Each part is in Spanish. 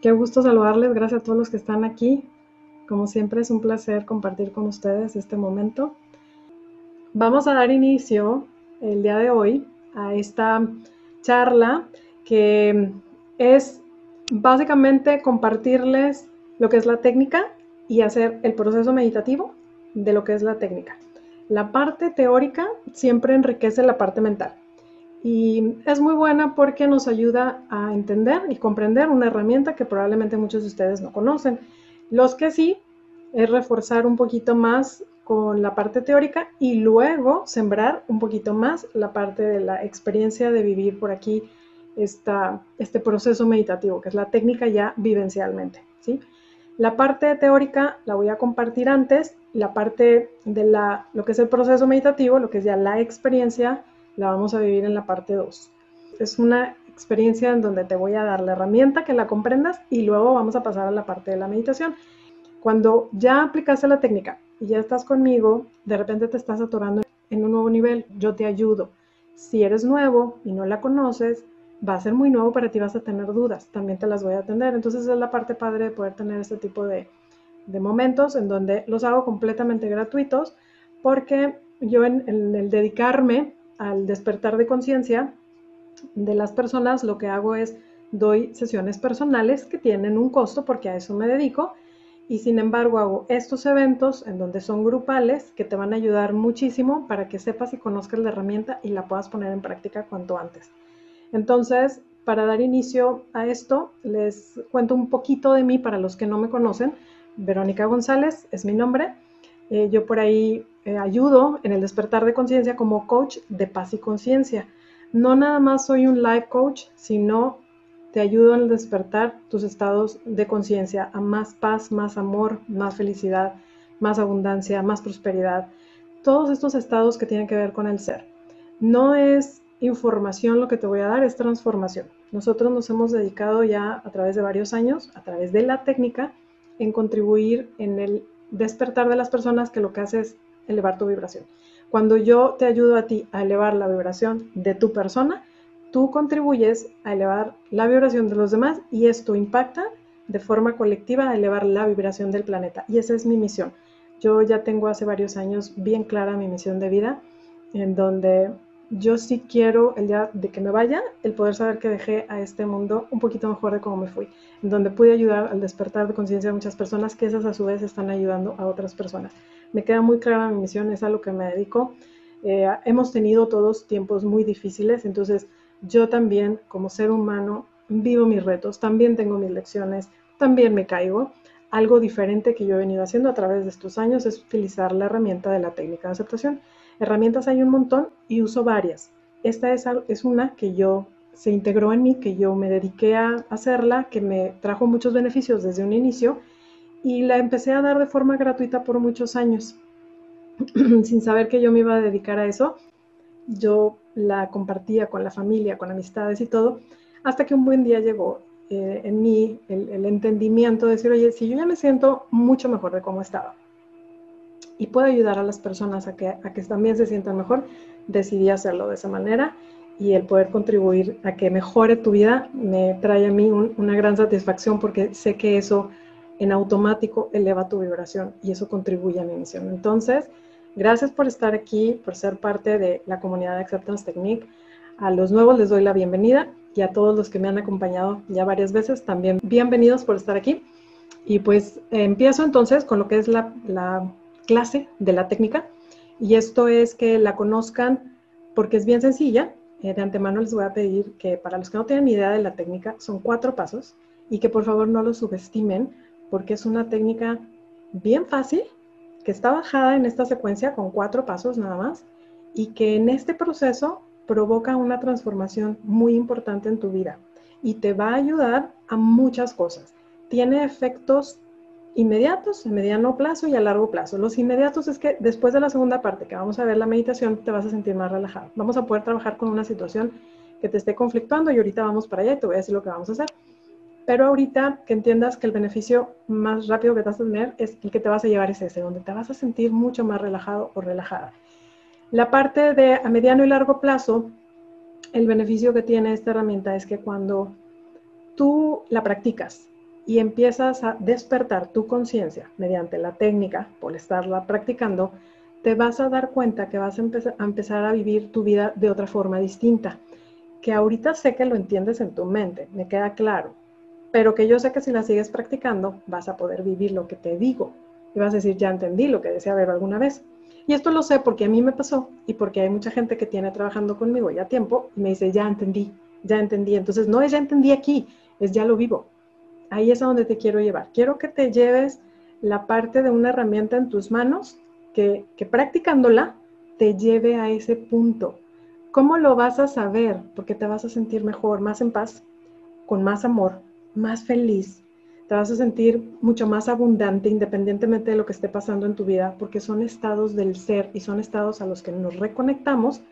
Qué gusto saludarles, gracias a todos los que están aquí. Como siempre es un placer compartir con ustedes este momento. Vamos a dar inicio el día de hoy a esta charla que es básicamente compartirles lo que es la técnica y hacer el proceso meditativo de lo que es la técnica. La parte teórica siempre enriquece la parte mental y es muy buena porque nos ayuda a entender y comprender una herramienta que probablemente muchos de ustedes no conocen. Los que sí, es reforzar un poquito más con la parte teórica y luego sembrar un poquito más la parte de la experiencia de vivir por aquí esta, este proceso meditativo, que es la técnica ya vivencialmente. ¿sí? La parte teórica la voy a compartir antes, la parte de la, lo que es el proceso meditativo, lo que es ya la experiencia, la vamos a vivir en la parte 2. Es una experiencia en donde te voy a dar la herramienta que la comprendas y luego vamos a pasar a la parte de la meditación. Cuando ya aplicaste la técnica y ya estás conmigo, de repente te estás atorando en un nuevo nivel, yo te ayudo. Si eres nuevo y no la conoces, va a ser muy nuevo para ti, vas a tener dudas, también te las voy a atender. Entonces es la parte padre de poder tener este tipo de, de momentos en donde los hago completamente gratuitos, porque yo en, en el dedicarme al despertar de conciencia de las personas, lo que hago es doy sesiones personales que tienen un costo porque a eso me dedico y sin embargo hago estos eventos en donde son grupales que te van a ayudar muchísimo para que sepas y conozcas la herramienta y la puedas poner en práctica cuanto antes. Entonces, para dar inicio a esto, les cuento un poquito de mí para los que no me conocen. Verónica González es mi nombre. Eh, yo por ahí eh, ayudo en el despertar de conciencia como coach de paz y conciencia. No nada más soy un life coach, sino te ayudo en el despertar tus estados de conciencia a más paz, más amor, más felicidad, más abundancia, más prosperidad. Todos estos estados que tienen que ver con el ser. No es información lo que te voy a dar, es transformación. Nosotros nos hemos dedicado ya a través de varios años, a través de la técnica, en contribuir en el despertar de las personas que lo que hace es elevar tu vibración. Cuando yo te ayudo a ti a elevar la vibración de tu persona, tú contribuyes a elevar la vibración de los demás y esto impacta de forma colectiva a elevar la vibración del planeta. Y esa es mi misión. Yo ya tengo hace varios años bien clara mi misión de vida, en donde yo sí quiero el día de que me vaya, el poder saber que dejé a este mundo un poquito mejor de cómo me fui, en donde pude ayudar al despertar de conciencia de muchas personas que esas a su vez están ayudando a otras personas. Me queda muy clara mi misión, es a lo que me dedico. Eh, hemos tenido todos tiempos muy difíciles, entonces yo también como ser humano vivo mis retos, también tengo mis lecciones, también me caigo. Algo diferente que yo he venido haciendo a través de estos años es utilizar la herramienta de la técnica de aceptación Herramientas hay un montón y uso varias. Esta es, es una que yo se integró en mí, que yo me dediqué a hacerla, que me trajo muchos beneficios desde un inicio y la empecé a dar de forma gratuita por muchos años, sin saber que yo me iba a dedicar a eso. Yo la compartía con la familia, con amistades y todo, hasta que un buen día llegó eh, en mí el, entendimiento de decir, oye, si yo ya me siento mucho mejor de cómo estaba, y puedo ayudar a las personas a que, a que también se sientan mejor, decidí hacerlo de esa manera y el poder contribuir a que mejore tu vida me trae a mí una gran satisfacción porque sé que eso en automático eleva tu vibración y eso contribuye a mi misión. Entonces, gracias por estar aquí, por ser parte de la comunidad de Acceptance Technique. A los nuevos les doy la bienvenida y a todos los que me han acompañado ya varias veces también bienvenidos por estar aquí. Y pues empiezo entonces con lo que es la, la clase de la técnica y esto es que la conozcan porque es bien sencilla. Eh, de antemano les voy a pedir que para los que no tienen idea de la técnica, son cuatro pasos y que por favor no lo subestimen porque es una técnica bien fácil que está bajada en esta secuencia con cuatro pasos nada más y que en este proceso provoca una transformación muy importante en tu vida y te va a ayudar a muchas cosas. Tiene efectos inmediatos, a mediano plazo y a largo plazo. Los inmediatos es que después de la segunda parte, que vamos a ver la meditación, te vas a sentir más relajado. Vamos a poder trabajar con una situación que te esté conflictuando y ahorita vamos para allá y te voy a decir lo que vamos a hacer. Pero ahorita que entiendas que el beneficio más rápido que te vas a tener es el que te vas a llevar es ese, donde te vas a sentir mucho más relajado o relajada. La parte de a mediano y largo plazo, el beneficio que tiene esta herramienta es que cuando tú la practicas y empiezas a despertar tu conciencia mediante la técnica, por estarla practicando, te vas a dar cuenta que vas a a empezar a vivir tu vida de otra forma distinta, que ahorita sé que lo entiendes en tu mente, me queda claro, pero que yo sé que si la sigues practicando vas a poder vivir lo que te digo y vas a decir, ya entendí lo que decía ver alguna vez. Y esto lo sé porque a mí me pasó y porque hay mucha gente que tiene trabajando conmigo ya tiempo y me dice, ya entendí, ya entendí. Entonces, no es ya entendí aquí, es ya lo vivo. Ahí es a donde te quiero llevar. Quiero que te lleves la parte de una herramienta en tus manos que practicándola te lleve a ese punto. ¿Cómo lo vas a saber? Porque te vas a sentir mejor, más en paz, con más amor, más feliz, te vas a sentir mucho más abundante independientemente de lo que esté pasando en tu vida, porque son estados del ser y son estados a los que nos reconectamos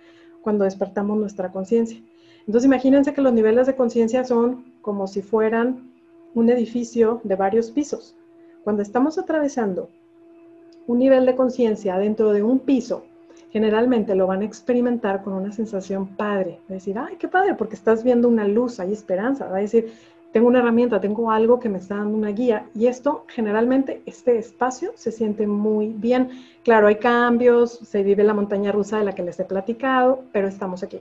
cuando despertamos nuestra conciencia. Entonces imagínense que los niveles de conciencia son como si fueran un edificio de varios pisos. Cuando estamos atravesando un nivel de conciencia dentro de un piso, generalmente lo van a experimentar con una sensación padre, de decir, ay, qué padre, porque estás viendo una luz, hay esperanza, va a decir, tengo una herramienta, tengo algo que me está dando una guía y esto generalmente, este espacio se siente muy bien. Claro, hay cambios, se vive la montaña rusa de la que les he platicado, pero estamos aquí.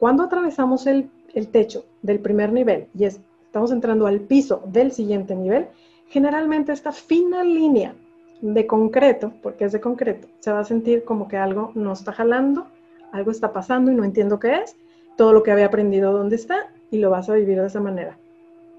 Cuando atravesamos el, el techo del primer nivel y es, estamos entrando al piso del siguiente nivel, generalmente esta fina línea de concreto, porque es de concreto, se va a sentir como que algo no está jalando, algo está pasando y no entiendo qué es, todo lo que había aprendido dónde está y lo vas a vivir de esa manera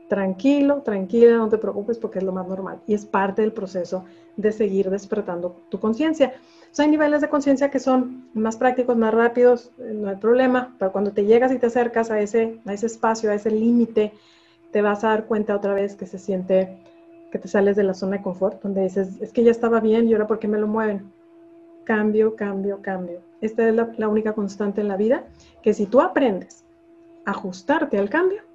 tranquilo, tranquila, no te preocupes porque es lo más normal y es parte del proceso de seguir despertando tu conciencia. hay niveles de conciencia que son más prácticos, más rápidos, eh, no hay problema, pero cuando te llegas y te acercas a ese, a ese espacio, a ese límite, te vas a dar cuenta otra vez que se siente que te sales de la zona de confort, donde dices, es que ya estaba bien y ahora ¿por qué me lo mueven? Cambio, cambio, cambio. Esta es la, la única constante en la vida, que si tú aprendes a ajustarte al cambio,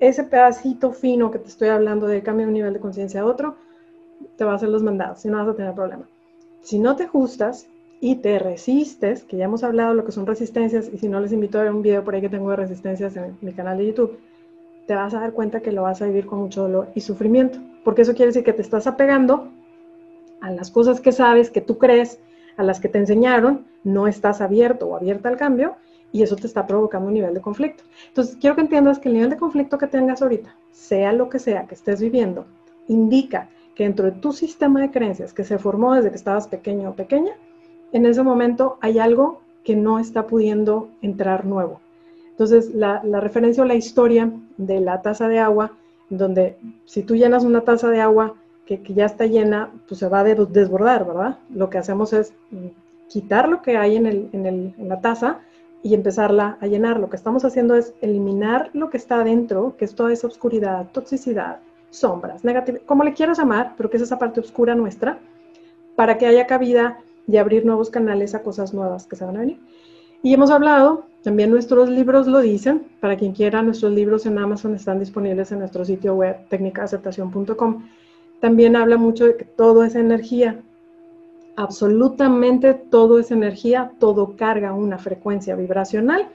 ese pedacito fino que te estoy hablando de cambio de un nivel de conciencia a otro, te va a hacer los mandados y no vas a tener problema. Si no te ajustas y te resistes, que ya hemos hablado lo que son resistencias, y si no les invito a ver un video por ahí que tengo de resistencias en mi canal de YouTube, te vas a dar cuenta que lo vas a vivir con mucho dolor y sufrimiento, porque eso quiere decir que te estás apegando a las cosas que sabes, que tú crees, a las que te enseñaron, no estás abierto o abierta al cambio, y eso te está provocando un nivel de conflicto. Entonces, quiero que entiendas que el nivel de conflicto que tengas ahorita, sea lo que sea que estés viviendo, indica que dentro de tu sistema de creencias que se formó desde que estabas pequeño o pequeña, en ese momento hay algo que no está pudiendo entrar nuevo. Entonces, la, referencia o la historia de la taza de agua, donde si tú llenas una taza de agua que, ya está llena, pues se va a desbordar, ¿verdad? Lo que hacemos es quitar lo que hay en, el, en, el, en la taza y empezarla a llenar. Lo que estamos haciendo es eliminar lo que está adentro, que es toda esa oscuridad, toxicidad, sombras, negatividad, como le quieras llamar, pero que es esa parte oscura nuestra, para que haya cabida y abrir nuevos canales a cosas nuevas que se van a venir. Y hemos hablado, también nuestros libros lo dicen, para quien quiera, nuestros libros en Amazon están disponibles en nuestro sitio web técnicaaceptación.com. También habla mucho de que todo es energía, absolutamente todo es energía, todo carga una frecuencia vibracional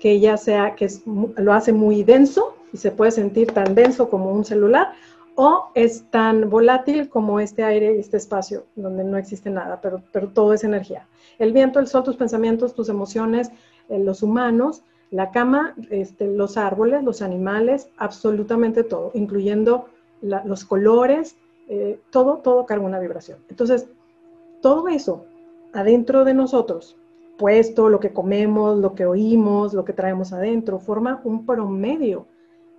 que ya sea que lo hace muy denso y se puede sentir tan denso como un celular o es tan volátil como este aire y este espacio donde no existe nada, pero, pero todo es energía. El viento, el sol, tus pensamientos, tus emociones, eh, los humanos, la cama, este, los árboles, los animales, absolutamente todo, incluyendo los colores, eh, todo, todo carga una vibración. Entonces, todo eso adentro de nosotros, puesto lo que comemos, lo que oímos, lo que traemos adentro, forma un promedio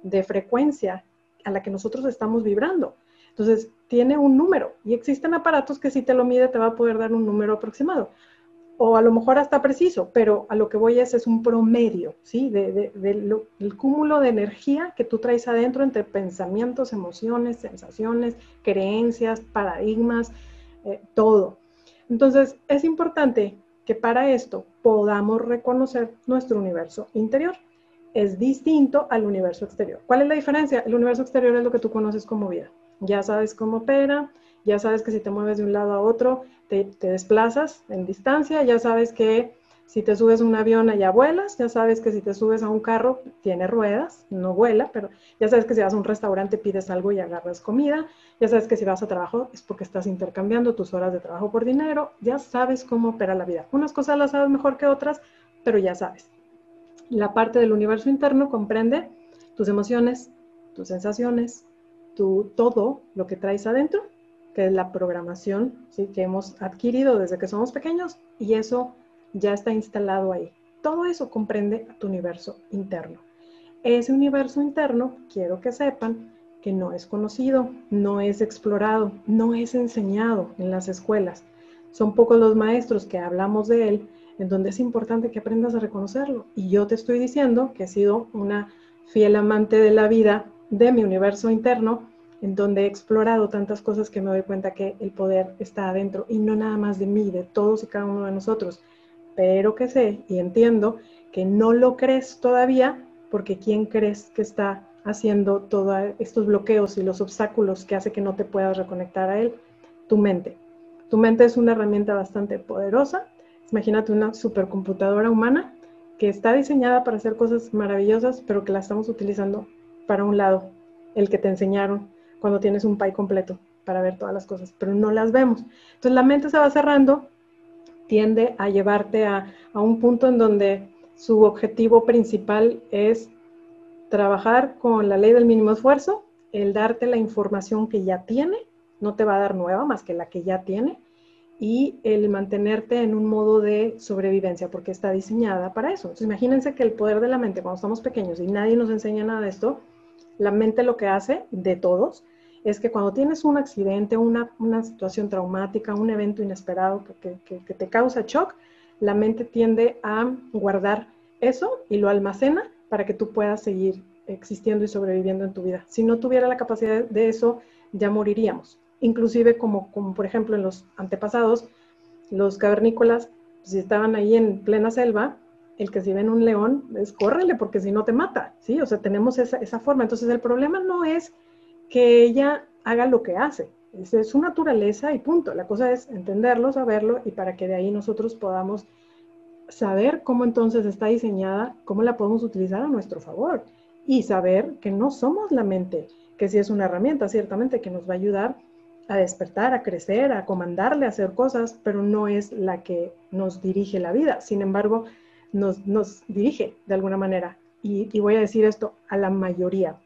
de frecuencia a la que nosotros estamos vibrando. Entonces, tiene un número y existen aparatos que si te lo mide te va a poder dar un número aproximado. O a lo mejor hasta preciso, pero a lo que voy es, es un promedio, ¿sí? De, del cúmulo de energía que tú traes adentro entre pensamientos, emociones, sensaciones, creencias, paradigmas, eh, todo. Entonces, es importante que para esto podamos reconocer nuestro universo interior. Es distinto al universo exterior. ¿Cuál es la diferencia? El universo exterior es lo que tú conoces como vida. Ya sabes cómo opera, ya sabes que si te mueves de un lado a otro, te, desplazas en distancia, ya sabes que Si te subes a un avión, allá vuelas. Ya sabes que si te subes a un carro, tiene ruedas, no vuela, pero ya sabes que si vas a un restaurante, pides algo y agarras comida. Ya sabes que si vas a trabajo, es porque estás intercambiando tus horas de trabajo por dinero. Ya sabes cómo opera la vida. Unas cosas las sabes mejor que otras, pero ya sabes. La parte del universo interno comprende tus emociones, tus sensaciones, tu, todo lo que traes adentro, que es la programación que hemos adquirido desde que somos pequeños, y eso ya está instalado ahí. Todo eso comprende tu universo interno. Ese universo interno, quiero que sepan que no es conocido, no es explorado, no es enseñado en las escuelas. Son pocos los maestros que hablamos de él, en donde es importante que aprendas a reconocerlo. Y yo te estoy diciendo que he sido una fiel amante de la vida, de mi universo interno, en donde he explorado tantas cosas que me doy cuenta que el poder está adentro y no nada más de mí, de todos y cada uno de nosotros pero que sé y entiendo que no lo crees todavía, porque ¿quién crees que está haciendo todos estos bloqueos y los obstáculos que hace que no te puedas reconectar a él? Tu mente. Tu mente es una herramienta bastante poderosa. Imagínate una supercomputadora humana que está diseñada para hacer cosas maravillosas, pero que la estamos utilizando para un lado, el que te enseñaron cuando tienes un pie completo para ver todas las cosas, pero no las vemos. Entonces la mente se va cerrando tiende a llevarte a, un punto en donde su objetivo principal es trabajar con la ley del mínimo esfuerzo, el darte la información que ya tiene, no te va a dar nueva más que la que ya tiene, y el mantenerte en un modo de sobrevivencia, porque está diseñada para eso. Entonces, imagínense que el poder de la mente, cuando estamos pequeños y nadie nos enseña nada de esto, la mente lo que hace de todos es que cuando tienes un accidente, una, una situación traumática, un evento inesperado que, que, te causa shock, la mente tiende a guardar eso y lo almacena para que tú puedas seguir existiendo y sobreviviendo en tu vida. Si no tuviera la capacidad de eso, ya moriríamos. Inclusive como, como por ejemplo en los antepasados, los cavernícolas, si estaban ahí en plena selva, el que si ven un león, es córrele porque si no te mata, ¿sí? O sea, tenemos esa, esa forma. Entonces el problema no es que ella haga lo que hace. Es, su naturaleza y punto. La cosa es entenderlo, saberlo y para que de ahí nosotros podamos saber cómo entonces está diseñada, cómo la podemos utilizar a nuestro favor y saber que no somos la mente, que sí es una herramienta ciertamente que nos va a ayudar a despertar, a crecer, a comandarle, a hacer cosas, pero no es la que nos dirige la vida. Sin embargo, nos, nos dirige de alguna manera. Y, voy a decir esto a la mayoría, ¿Y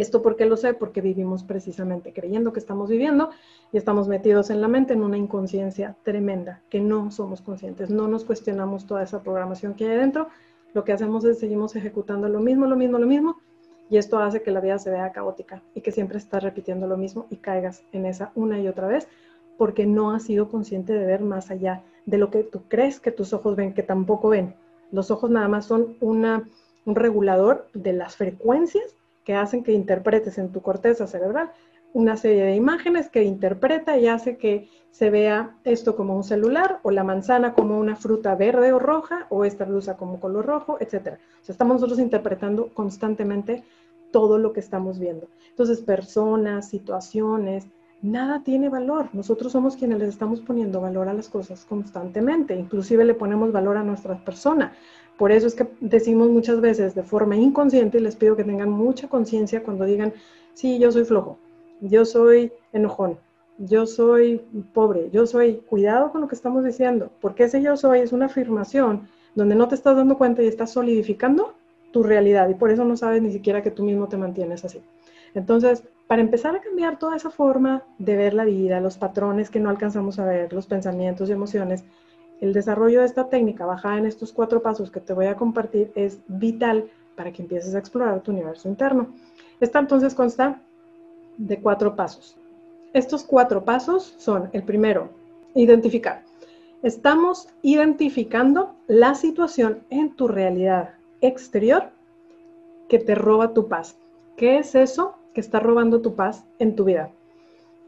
esto por qué lo sé? Porque vivimos precisamente creyendo que estamos viviendo y estamos metidos en la mente en una inconsciencia tremenda, que no somos conscientes, no nos cuestionamos toda esa programación que hay dentro, lo que hacemos es seguimos ejecutando lo mismo, lo mismo, lo mismo, y esto hace que la vida se vea caótica y que siempre estás repitiendo lo mismo y caigas en esa una y otra vez porque no has sido consciente de ver más allá de lo que tú crees que tus ojos ven, que tampoco ven. Los ojos nada más son una, un regulador de las frecuencias que hacen que interpretes en tu corteza cerebral una serie de imágenes que interpreta y hace que se vea esto como un celular o la manzana como una fruta verde o roja o esta blusa como color rojo, etc. O sea, estamos nosotros interpretando constantemente todo lo que estamos viendo. Entonces, personas, situaciones, nada tiene valor. Nosotros somos quienes les estamos poniendo valor a las cosas constantemente. Inclusive le ponemos valor a nuestra persona. Por eso es que decimos muchas veces de forma inconsciente, y les pido que tengan mucha conciencia cuando digan, sí, yo soy flojo, yo soy enojón, yo soy pobre, yo soy, cuidado con lo que estamos diciendo, porque ese yo soy es una afirmación donde no te estás dando cuenta y estás solidificando tu realidad y por eso no sabes ni siquiera que tú mismo te mantienes así. Entonces, para empezar a cambiar toda esa forma de ver la vida, los patrones que no alcanzamos a ver, los pensamientos y emociones, el desarrollo de esta técnica basada en estos cuatro pasos que te voy a compartir es vital para que empieces a explorar tu universo interno. Esta entonces consta de cuatro pasos. Estos cuatro pasos son, el primero, identificar. Estamos identificando la situación en tu realidad exterior que te roba tu paz. ¿Qué es eso que está robando tu paz en tu vida?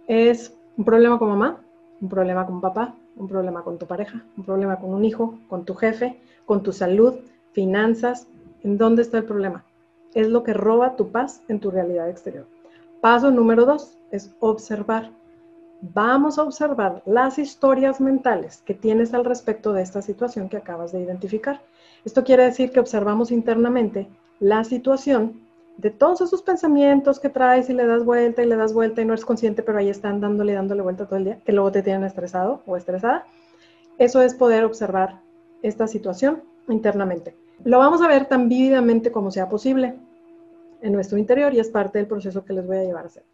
¿Es un problema con mamá? ¿Un problema con papá? Un problema con tu pareja, un problema con un hijo, con tu jefe, con tu salud, finanzas. ¿En dónde está el problema? Es lo que roba tu paz en tu realidad exterior. Paso número dos es observar. vamos a observar las historias mentales que tienes al respecto de esta situación que acabas de identificar. Esto quiere decir que observamos internamente la situación de todos esos pensamientos que traes y le das vuelta y le das vuelta y no eres consciente, pero ahí están dándole, dándole vuelta todo el día, que luego te tienen estresado o estresada. Eso es poder observar esta situación internamente. Lo vamos a ver tan vívidamente como sea posible en nuestro interior y es parte del proceso que les voy a llevar a hacer.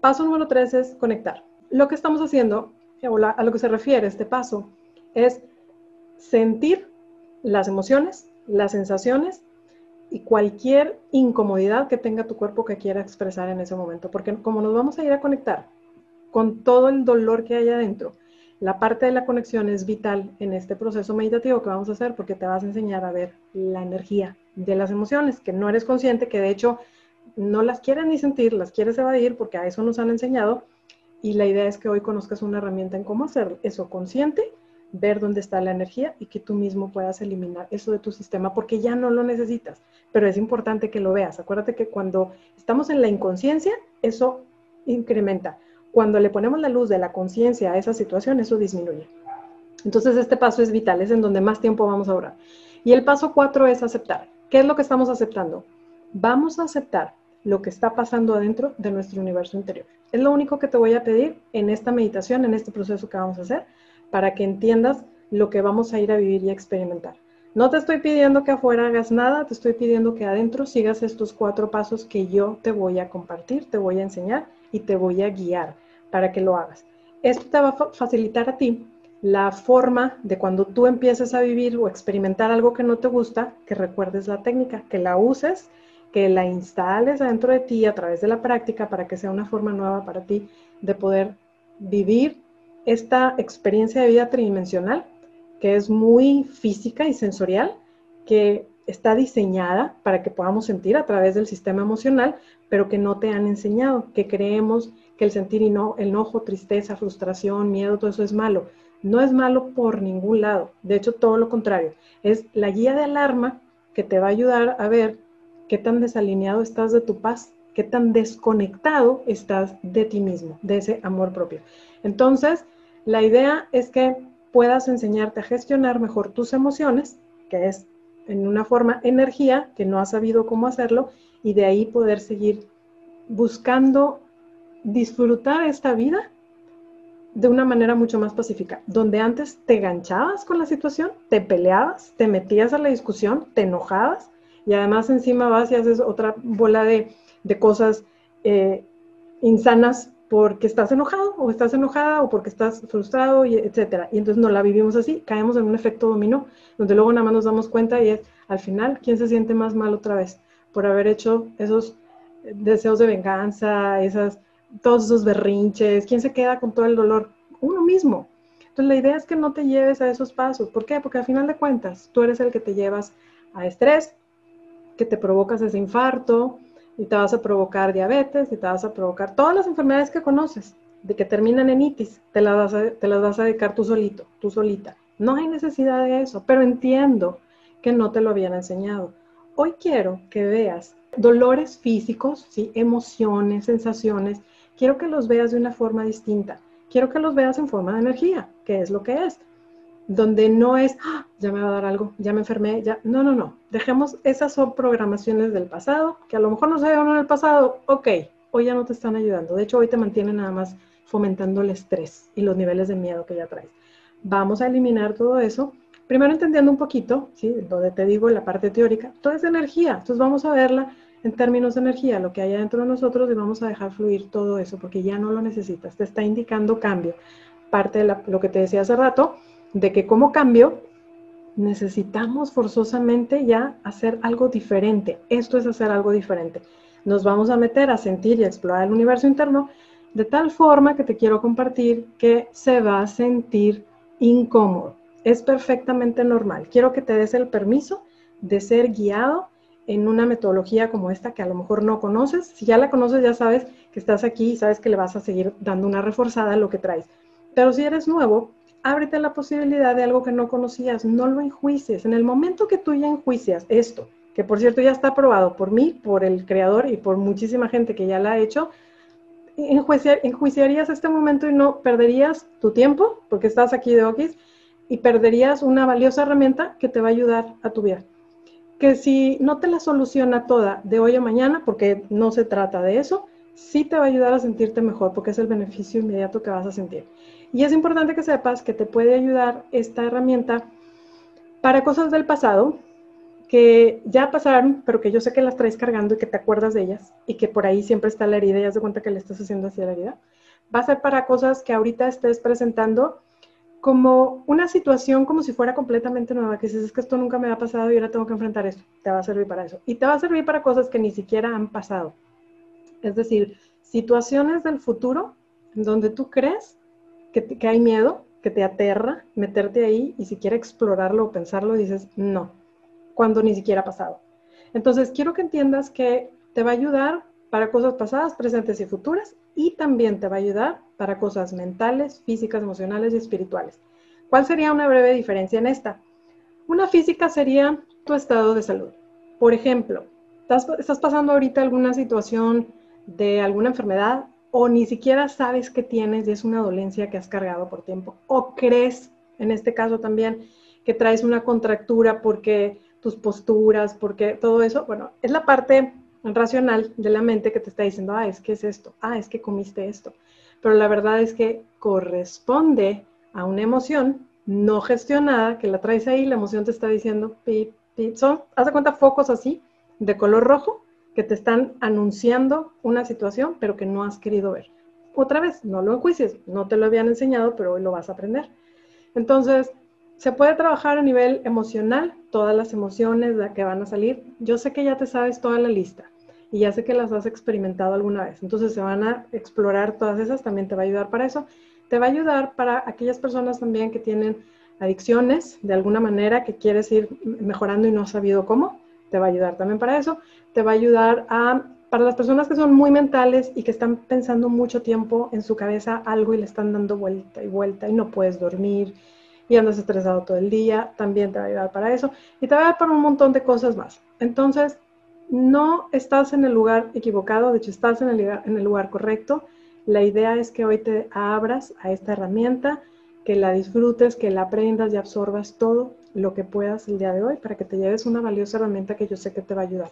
Paso número tres es conectar. Lo que estamos haciendo, a lo que se refiere este paso, es sentir las emociones, las sensaciones y cualquier incomodidad que tenga tu cuerpo que quiera expresar en ese momento. Porque como nos vamos a ir a conectar con todo el dolor que hay adentro, la parte de la conexión es vital en este proceso meditativo que vamos a hacer porque te vas a enseñar a ver la energía de las emociones, que no eres consciente, que de hecho no las quieres ni sentir, las quieres evadir porque a eso nos han enseñado. Y la idea es que hoy conozcas una herramienta en cómo hacer eso consciente ver dónde está la energía y que tú mismo puedas eliminar eso de tu sistema porque ya no lo necesitas. Pero es importante que lo veas. Acuérdate que cuando estamos en la inconsciencia, eso incrementa. Cuando le ponemos la luz de la conciencia a esa situación, eso disminuye. Entonces este paso es vital, es en donde más tiempo vamos a orar. Y el paso cuatro es aceptar. ¿Qué es lo que estamos aceptando? Vamos a aceptar lo que está pasando adentro de nuestro universo interior. Es lo único que te voy a pedir en esta meditación, en este proceso que vamos a hacer para que entiendas lo que vamos a ir a vivir y a experimentar. No te estoy pidiendo que afuera hagas nada, te estoy pidiendo que adentro sigas estos cuatro pasos que yo te voy a compartir, te voy a enseñar y te voy a guiar para que lo hagas. Esto te va a facilitar a ti la forma de cuando tú empieces a vivir o experimentar algo que no te gusta, que recuerdes la técnica, que la uses, que la instales adentro de ti a través de la práctica para que sea una forma nueva para ti de poder vivir esta experiencia de vida tridimensional, que es muy física y sensorial, que está diseñada para que podamos sentir a través del sistema emocional, pero que no te han enseñado, que creemos que el sentir enojo, tristeza, frustración, miedo, todo eso es malo. No es malo por ningún lado, de hecho todo lo contrario, es la guía de alarma que te va a ayudar a ver qué tan desalineado estás de tu paz, qué tan desconectado estás de ti mismo, de ese amor propio. Entonces, la idea es que puedas enseñarte a gestionar mejor tus emociones, que es en una forma energía, que no has sabido cómo hacerlo, y de ahí poder seguir buscando disfrutar esta vida de una manera mucho más pacífica, donde antes te ganchabas con la situación, te peleabas, te metías a la discusión, te enojabas y además encima vas y haces otra bola de, cosas eh, insanas porque estás enojado o estás enojada o porque estás frustrado, y etcétera. Y entonces no la vivimos así, caemos en un efecto dominó, donde luego nada más nos damos cuenta y es, al final, ¿quién se siente más mal otra vez? Por haber hecho esos deseos de venganza, esas, todos esos berrinches, ¿quién se queda con todo el dolor? Uno mismo. Entonces la idea es que no te lleves a esos pasos. ¿Por qué? Porque al final de cuentas, tú eres el que te llevas a estrés, que te provocas ese infarto, y te vas a provocar diabetes y te vas a provocar todas las enfermedades que conoces, de que terminan en itis, te las vas a, te las vas a dedicar tú solito, tú solita. No hay necesidad de eso, pero entiendo que no te lo habían enseñado. Hoy quiero que veas dolores físicos, ¿sí? emociones, sensaciones, quiero que los veas de una forma distinta. Quiero que los veas en forma de energía, que es lo que es donde no es, ah, ya me va a dar algo, ya me enfermé, ya, no, no, no, dejemos, esas son programaciones del pasado, que a lo mejor no se dieron en el pasado, ok, hoy ya no te están ayudando, de hecho hoy te mantienen nada más fomentando el estrés y los niveles de miedo que ya traes. Vamos a eliminar todo eso, primero entendiendo un poquito, ¿sí? donde te digo la parte teórica, todo es energía, entonces vamos a verla en términos de energía, lo que hay dentro de nosotros y vamos a dejar fluir todo eso, porque ya no lo necesitas, te está indicando cambio. Parte de lo que te decía hace rato, de que como cambio necesitamos forzosamente ya hacer algo diferente. Esto es hacer algo diferente. Nos vamos a meter a sentir y a explorar el universo interno de tal forma que te quiero compartir que se va a sentir incómodo. Es perfectamente normal. Quiero que te des el permiso de ser guiado en una metodología como esta que a lo mejor no conoces. Si ya la conoces, ya sabes que estás aquí y sabes que le vas a seguir dando una reforzada a lo que traes. Pero si eres nuevo, ábrete la posibilidad de algo que no conocías, no lo enjuicies. En el momento que tú ya enjuicias esto, que por cierto ya está aprobado por mí, por el creador y por muchísima gente que ya la ha hecho, enjuiciarías este momento y no perderías tu tiempo, porque estás aquí de Okis, y perderías una valiosa herramienta que te va a ayudar a tu vida. Que si no te la soluciona toda de hoy a mañana, porque no se trata de eso, sí te va a ayudar a sentirte mejor, porque es el beneficio inmediato que vas a sentir. Y es importante que sepas que te puede ayudar esta herramienta para cosas del pasado que ya pasaron, pero que yo sé que las traes cargando y que te acuerdas de ellas y que por ahí siempre está la herida y has de cuenta que le estás haciendo hacia la herida. Va a ser para cosas que ahorita estés presentando como una situación como si fuera completamente nueva, que dices, es que esto nunca me ha pasado y ahora tengo que enfrentar esto. Te va a servir para eso. Y te va a servir para cosas que ni siquiera han pasado. Es decir, situaciones del futuro en donde tú crees que, hay miedo, que te aterra meterte ahí y si quieres explorarlo o pensarlo, dices, no, cuando ni siquiera ha pasado. Entonces, quiero que entiendas que te va a ayudar para cosas pasadas, presentes y futuras y también te va a ayudar para cosas mentales, físicas, emocionales y espirituales. ¿Cuál sería una breve diferencia en esta? Una física sería tu estado de salud. Por ejemplo, estás, estás pasando ahorita alguna situación de alguna enfermedad o ni siquiera sabes que tienes y es una dolencia que has cargado por tiempo. O crees, en este caso también, que traes una contractura porque tus posturas, porque todo eso, bueno, es la parte racional de la mente que te está diciendo, ah, es que es esto, ah, es que comiste esto. Pero la verdad es que corresponde a una emoción no gestionada que la traes ahí, la emoción te está diciendo, pip, pip. Son, haz de cuenta, focos así, de color rojo, que te están anunciando una situación, pero que no has querido ver. Otra vez, no lo enjuicies, no te lo habían enseñado, pero hoy lo vas a aprender. Entonces, se puede trabajar a nivel emocional, todas las emociones que van a salir. Yo sé que ya te sabes toda la lista y ya sé que las has experimentado alguna vez. Entonces se van a explorar todas esas, también te va a ayudar para eso. Te va a ayudar para aquellas personas también que tienen adicciones de alguna manera, que quieres ir mejorando y no has sabido cómo. Te va a ayudar también para eso. Te va a ayudar a, para las personas que son muy mentales y que están pensando mucho tiempo en su cabeza algo y le están dando vuelta y vuelta y no puedes dormir y andas estresado todo el día, también te va a ayudar para eso y te va a ayudar para un montón de cosas más. Entonces, no estás en el lugar equivocado, de hecho estás en el, en el lugar correcto. La idea es que hoy te abras a esta herramienta, que la disfrutes, que la aprendas y absorbas todo lo que puedas el día de hoy para que te lleves una valiosa herramienta que yo sé que te va a ayudar.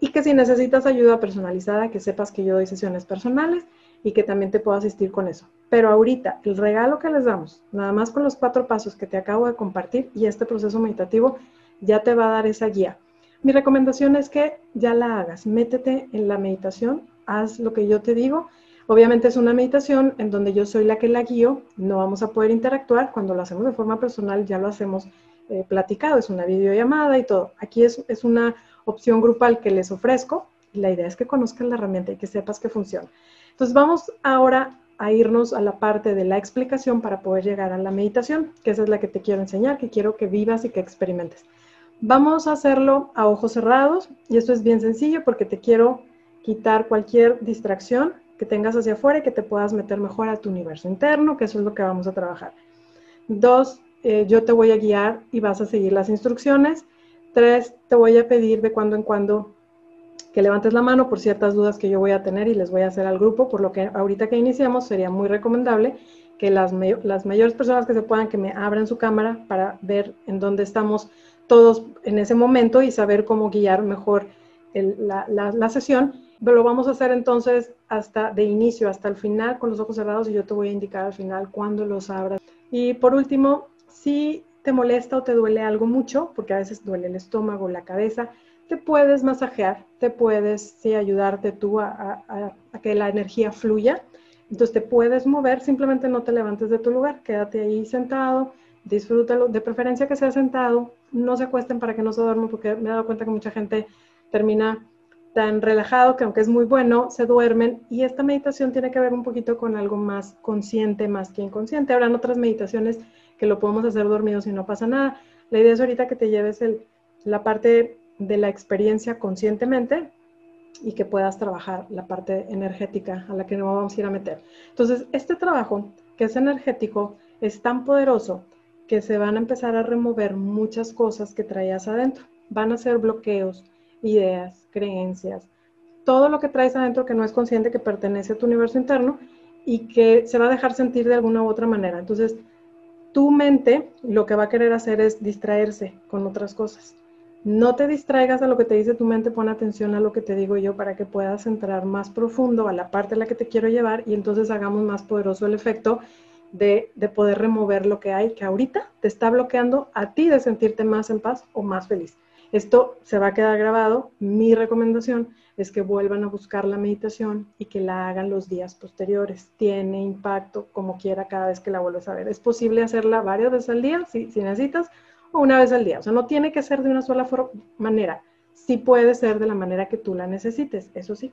Y que si necesitas ayuda personalizada, que sepas que yo doy sesiones personales y que también te puedo asistir con eso. Pero ahorita, el regalo que les damos, nada más con los cuatro pasos que te acabo de compartir y este proceso meditativo, ya te va a dar esa guía. Mi recomendación es que ya la hagas, métete en la meditación, haz lo que yo te digo. Obviamente es una meditación en donde yo soy la que la guío, no vamos a poder interactuar, cuando lo hacemos de forma personal ya lo hacemos eh, platicado, es una videollamada y todo. Aquí es, es una opción grupal que les ofrezco, la idea es que conozcan la herramienta y que sepas que funciona. Entonces vamos ahora a irnos a la parte de la explicación para poder llegar a la meditación, que esa es la que te quiero enseñar, que quiero que vivas y que experimentes. Vamos a hacerlo a ojos cerrados y esto es bien sencillo porque te quiero quitar cualquier distracción que tengas hacia afuera y que te puedas meter mejor a tu universo interno, que eso es lo que vamos a trabajar. Dos, eh, yo te voy a guiar y vas a seguir las instrucciones. Tres, te voy a pedir de cuando en cuando que levantes la mano por ciertas dudas que yo voy a tener y les voy a hacer al grupo, por lo que ahorita que iniciamos sería muy recomendable que las, mayores personas que se puedan que me abran su cámara para ver en dónde estamos todos en ese momento y saber cómo guiar mejor la, la, sesión. Pero lo vamos a hacer entonces hasta de inicio, hasta el final con los ojos cerrados y yo te voy a indicar al final cuándo los abras. Y por último, si te molesta o te duele algo mucho, porque a veces duele el estómago, la cabeza, te puedes masajear, te puedes sí, ayudarte tú a, que la energía fluya. Entonces te puedes mover, simplemente no te levantes de tu lugar, quédate ahí sentado, disfrútalo, de preferencia que sea sentado, no se acuesten para que no se duerman, porque me he dado cuenta que mucha gente termina tan relajado que aunque es muy bueno, se duermen y esta meditación tiene que ver un poquito con algo más consciente, más que inconsciente. Habrán otras meditaciones que lo podemos hacer dormidos y no pasa nada. La idea es ahorita que te lleves el, la parte de la experiencia conscientemente y que puedas trabajar la parte energética a la que no vamos a ir a meter. Entonces, este trabajo que es energético es tan poderoso que se van a empezar a remover muchas cosas que traías adentro. Van a ser bloqueos, ideas, creencias, todo lo que traes adentro que no es consciente que pertenece a tu universo interno y que se va a dejar sentir de alguna u otra manera. Entonces, tu mente lo que va a querer hacer es distraerse con otras cosas. No te distraigas a lo que te dice tu mente, pon atención a lo que te digo yo para que puedas entrar más profundo a la parte a la que te quiero llevar y entonces hagamos más poderoso el efecto de, de, poder remover lo que hay que ahorita te está bloqueando a ti de sentirte más en paz o más feliz. Esto se va a quedar grabado. Mi recomendación es que vuelvan a buscar la meditación y que la hagan los días posteriores. Tiene impacto como quiera cada vez que la vuelves a ver. Es posible hacerla varias veces al día si, si necesitas o una vez al día. O sea, no tiene que ser de una sola manera. Sí puede ser de la manera que tú la necesites, eso sí.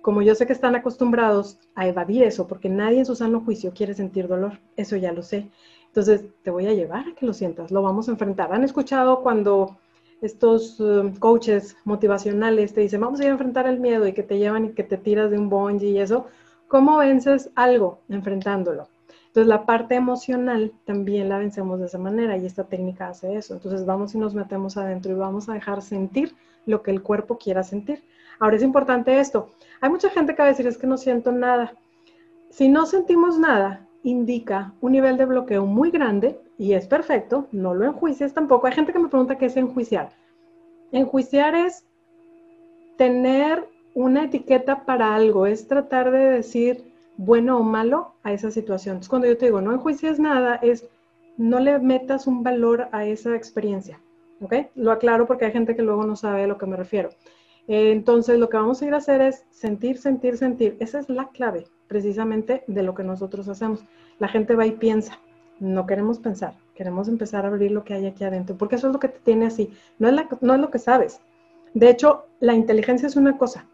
Como yo sé que están acostumbrados a evadir eso, porque nadie en su sano juicio quiere sentir dolor, eso ya lo sé. Entonces, te voy a llevar a que lo sientas, lo vamos a enfrentar. ¿Han escuchado cuando estos um, coaches motivacionales te dicen, vamos a ir a enfrentar el miedo y que te llevan y que te tiras de un bungee y eso? ¿Cómo vences algo enfrentándolo? Entonces la parte emocional también la vencemos de esa manera y esta técnica hace eso. Entonces vamos y nos metemos adentro y vamos a dejar sentir lo que el cuerpo quiera sentir. Ahora es importante esto. Hay mucha gente que va a decir es que no siento nada. Si no sentimos nada, indica un nivel de bloqueo muy grande y es perfecto, no lo enjuicies tampoco. Hay gente que me pregunta qué es enjuiciar. Enjuiciar es tener una etiqueta para algo, es tratar de decir, bueno o malo a esa situación. Entonces, cuando yo te digo, no enjuicies nada, es no le metas un valor a esa experiencia. ¿Ok? Lo aclaro porque hay gente que luego no sabe a lo que me refiero. Entonces, lo que vamos a ir a hacer es sentir, sentir, sentir. Esa es la clave, precisamente, de lo que nosotros hacemos. La gente va y piensa. No queremos pensar, queremos empezar a abrir lo que hay aquí adentro, porque eso es lo que te tiene así. No es, no es lo que sabes. De hecho, la inteligencia es una cosa,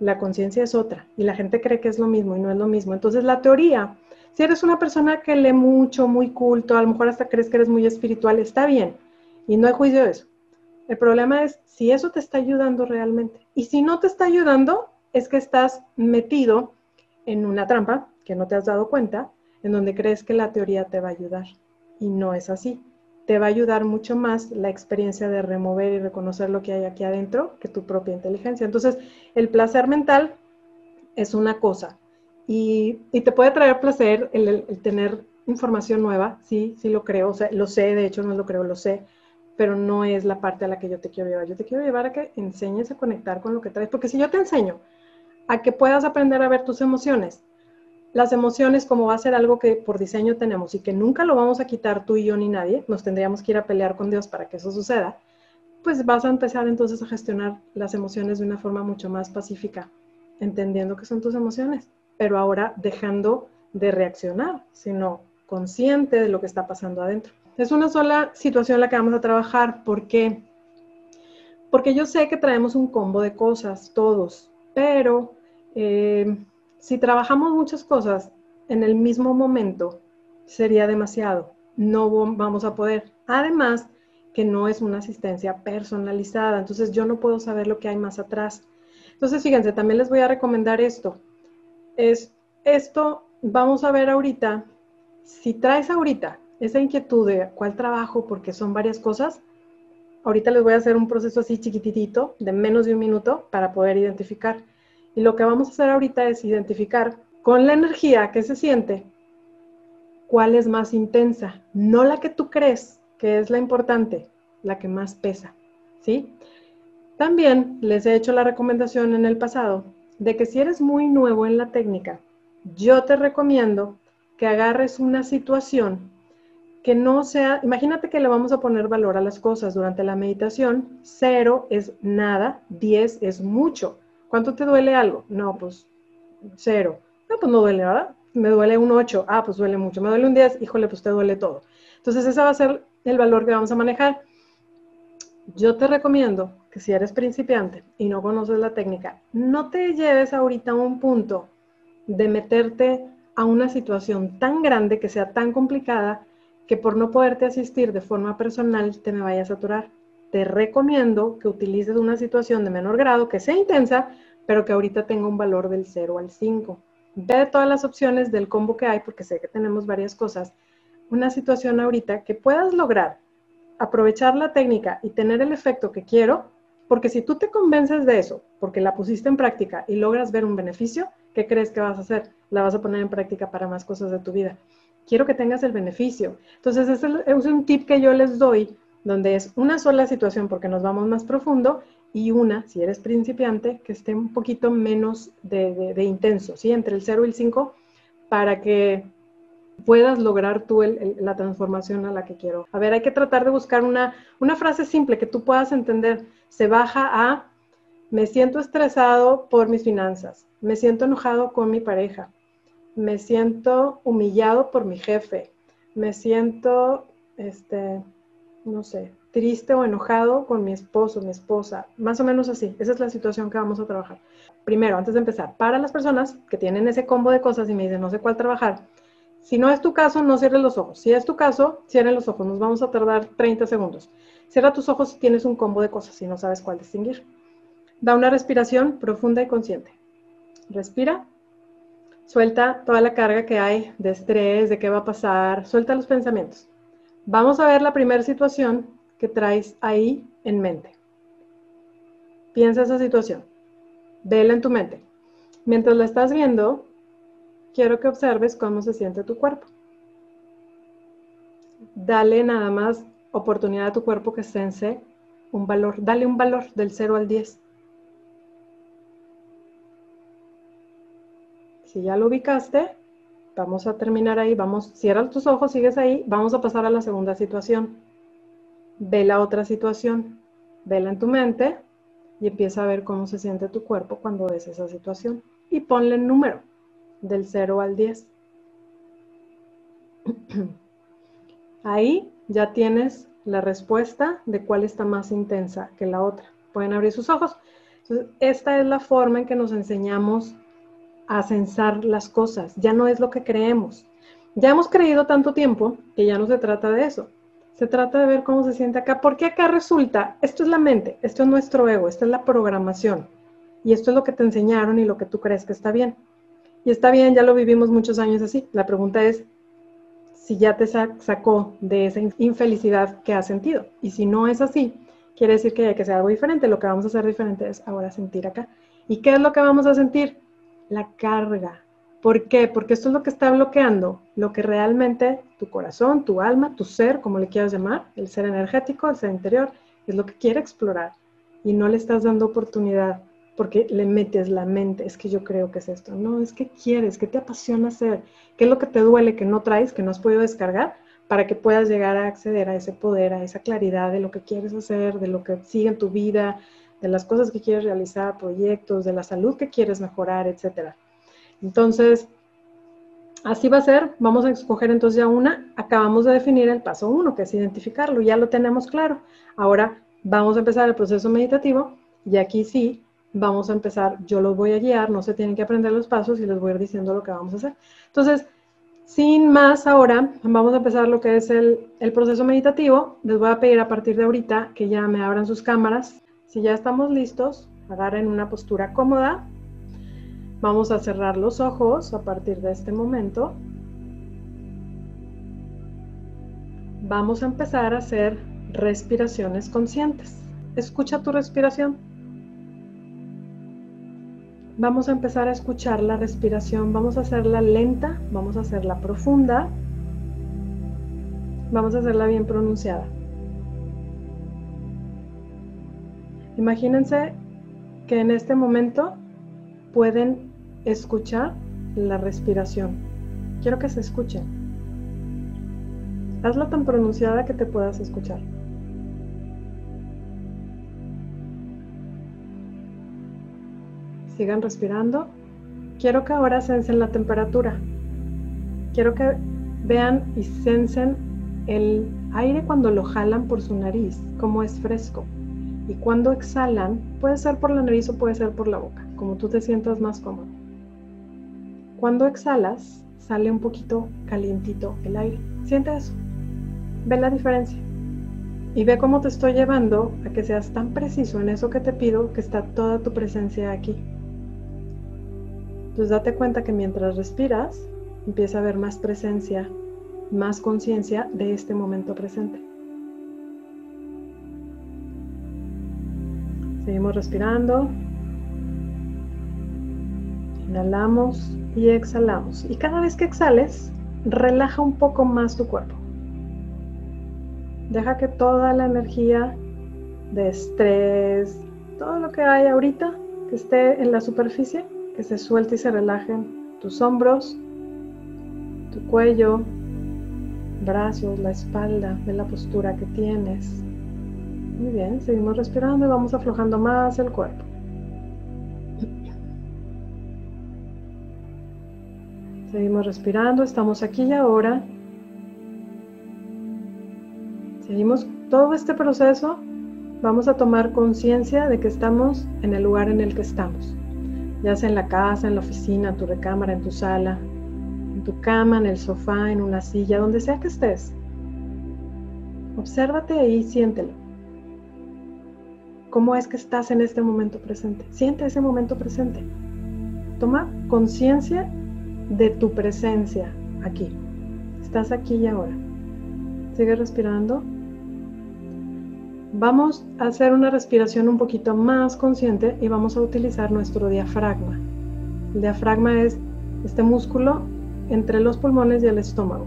la conciencia es otra y la gente cree que es lo mismo y no es lo mismo. Entonces la teoría, si eres una persona que lee mucho, muy culto, a lo mejor hasta crees que eres muy espiritual, está bien y no hay juicio de eso. El problema es si eso te está ayudando realmente. Y si no te está ayudando, es que estás metido en una trampa que no te has dado cuenta, en donde crees que la teoría te va a ayudar. Y no es así te va a ayudar mucho más la experiencia de remover y reconocer lo que hay aquí adentro que tu propia inteligencia. Entonces, el placer mental es una cosa y, te puede traer placer el, tener información nueva, sí, sí lo creo, o sea, lo sé, de hecho no lo creo, lo sé, pero no es la parte a la que yo te quiero llevar. Yo te quiero llevar a que enseñes a conectar con lo que traes, porque si yo te enseño a que puedas aprender a ver tus emociones, las emociones, como va a ser algo que por diseño tenemos y que nunca lo vamos a quitar tú y yo ni nadie, nos tendríamos que ir a pelear con Dios para que eso suceda, pues vas a empezar entonces a gestionar las emociones de una forma mucho más pacífica, entendiendo que son tus emociones, pero ahora dejando de reaccionar, sino consciente de lo que está pasando adentro. Es una sola situación la que vamos a trabajar. ¿Por qué? Porque yo sé que traemos un combo de cosas, todos, pero... Eh, si trabajamos muchas cosas en el mismo momento, sería demasiado. No vamos a poder. Además, que no es una asistencia personalizada, entonces yo no puedo saber lo que hay más atrás. Entonces, fíjense, también les voy a recomendar esto. Es esto, vamos a ver ahorita, si traes ahorita esa inquietud de cuál trabajo, porque son varias cosas, ahorita les voy a hacer un proceso así chiquititito, de menos de un minuto, para poder identificar. Y lo que vamos a hacer ahorita es identificar con la energía que se siente cuál es más intensa, no la que tú crees que es la importante, la que más pesa, ¿sí? También les he hecho la recomendación en el pasado de que si eres muy nuevo en la técnica, yo te recomiendo que agarres una situación que no sea, imagínate que le vamos a poner valor a las cosas durante la meditación, cero es nada, diez es mucho. ¿Cuánto te duele algo? No, pues cero. No, pues no duele, ¿verdad? Me duele un 8. Ah, pues duele mucho. Me duele un 10. Híjole, pues te duele todo. Entonces, ese va a ser el valor que vamos a manejar. Yo te recomiendo que si eres principiante y no conoces la técnica, no te lleves ahorita a un punto de meterte a una situación tan grande que sea tan complicada que por no poderte asistir de forma personal te me vayas a aturar te recomiendo que utilices una situación de menor grado, que sea intensa, pero que ahorita tenga un valor del 0 al 5. Ve todas las opciones del combo que hay, porque sé que tenemos varias cosas. Una situación ahorita que puedas lograr aprovechar la técnica y tener el efecto que quiero, Porque si tú te convences de eso, porque la pusiste en práctica y logras ver un beneficio, ¿qué crees que vas a hacer? La vas a poner en práctica para más cosas de tu vida. Quiero que tengas el beneficio. Entonces, ese es un tip que yo les doy, donde es una sola situación porque nos vamos más profundo y una, si eres principiante, que esté un poquito menos de, intenso, ¿sí? Entre el 0 y el 5, para que puedas lograr tú la transformación a la que quiero. A ver, hay que tratar de buscar una, una frase simple que tú puedas entender. Se baja a, me siento estresado por mis finanzas, me siento enojado con mi pareja, me siento humillado por mi jefe, me siento, este, no sé, triste o enojado con mi esposo, mi esposa, más o menos así. Esa es la situación que vamos a trabajar. Primero, antes de empezar, para las personas que tienen ese combo de cosas y me dicen no sé cuál trabajar, si no es tu caso, no cierres los ojos. Si es tu caso, cierren los ojos. Nos vamos a tardar 30 segundos. Cierra tus ojos si tienes un combo de cosas y no sabes cuál distinguir. Da una respiración profunda y consciente. Respira. Suelta toda la carga que hay de estrés, de qué va a pasar. Suelta los pensamientos. Vamos a ver la primera situación que traes ahí en mente. Piensa esa situación. Vela en tu mente. Mientras la estás viendo, quiero que observes cómo se siente tu cuerpo. Dale nada más oportunidad a tu cuerpo que sense un valor. Dale un valor del 0 al 10. Si ya lo ubicaste, vamos a terminar ahí. Vamos, cierra tus ojos, sigues ahí. Vamos a pasar a la segunda situación. Ve la otra situación. Vela en tu mente y empieza a ver cómo se siente tu cuerpo cuando ves esa situación. Y ponle el número del 0 al 10. Ahí ya tienes la respuesta de cuál está más intensa que la otra. Pueden abrir sus ojos. esta es la forma en que nos enseñamos a las cosas. Ya no es lo que creemos. Ya hemos creído tanto tiempo que ya no se trata de eso. Se trata de ver cómo se siente acá. Porque acá resulta, esto es la mente, esto es nuestro ego, esta es la programación. Y esto es lo que te enseñaron y lo que tú crees que está bien. Y está bien, ya lo vivimos muchos años así. La pregunta es si ya te sacó de esa infelicidad que has sentido. Y si no es así, quiere decir que hay que hacer algo diferente. Lo que vamos a hacer diferente es ahora sentir acá. ¿Y qué es lo que vamos a sentir? La carga. ¿Por qué? Porque esto es lo que está bloqueando lo que realmente tu corazón, tu alma, tu ser, como le quieras llamar, el ser energético, el ser interior, es lo que quiere explorar. Y no le estás dando oportunidad porque le metes la mente, es que yo creo que es esto, no, es que quieres, que te apasiona hacer, qué es lo que te duele, que no traes, que no has podido descargar, para que puedas llegar a acceder a ese poder, a esa claridad de lo que quieres hacer, de lo que sigue en tu vida, de las cosas que quieres realizar, proyectos, de la salud que quieres mejorar, etc. Entonces, así va a ser, vamos a escoger entonces ya una, acabamos de definir el paso uno, que es identificarlo, ya lo tenemos claro. Ahora vamos a empezar el proceso meditativo y aquí sí vamos a empezar, yo los voy a guiar, no se tienen que aprender los pasos y les voy a ir diciendo lo que vamos a hacer. Entonces, sin más ahora, vamos a empezar lo que es el, el, proceso meditativo. Les voy a pedir a partir de ahorita que ya me abran sus cámaras. Si ya estamos listos, agarren una postura cómoda. Vamos a cerrar los ojos a partir de este momento. Vamos a empezar a hacer respiraciones conscientes. Escucha tu respiración. Vamos a empezar a escuchar la respiración, vamos a hacerla lenta, vamos a hacerla profunda, vamos a hacerla bien pronunciada. Imagínense que en este momento pueden escuchar la respiración. Quiero que se escuchen. Hazla tan pronunciada que te puedas escuchar. Sigan respirando. Quiero que ahora sensen la temperatura. Quiero que vean y sensen el aire cuando lo jalan por su nariz, como es fresco. Y cuando exhalan, puede ser por la nariz o puede ser por la boca, como tú te sientas más cómodo. Cuando exhalas, sale un poquito calientito el aire. Siente eso. Ve la diferencia. Y ve cómo te estoy llevando a que seas tan preciso en eso que te pido que está toda tu presencia aquí. Entonces date cuenta que mientras respiras, empieza a haber más presencia, más conciencia de este momento presente. Seguimos respirando. Inhalamos y exhalamos. Y cada vez que exhales, relaja un poco más tu cuerpo. Deja que toda la energía de estrés, todo lo que hay ahorita que esté en la superficie, que se suelte y se relajen tus hombros, tu cuello, brazos, la espalda, de la postura que tienes. Muy bien, seguimos respirando y vamos aflojando más el cuerpo. Seguimos respirando, estamos aquí y ahora. Seguimos todo este proceso. Vamos a tomar conciencia de que estamos en el lugar en el que estamos. Ya sea en la casa, en la oficina, en tu recámara, en tu sala, en tu cama, en el sofá, en una silla, donde sea que estés. Obsérvate ahí, siéntelo. ¿Cómo es que estás en este momento presente? Siente ese momento presente. Toma conciencia de tu presencia aquí. Estás aquí y ahora. Sigue respirando. Vamos a hacer una respiración un poquito más consciente y vamos a utilizar nuestro diafragma. El diafragma es este músculo entre los pulmones y el estómago.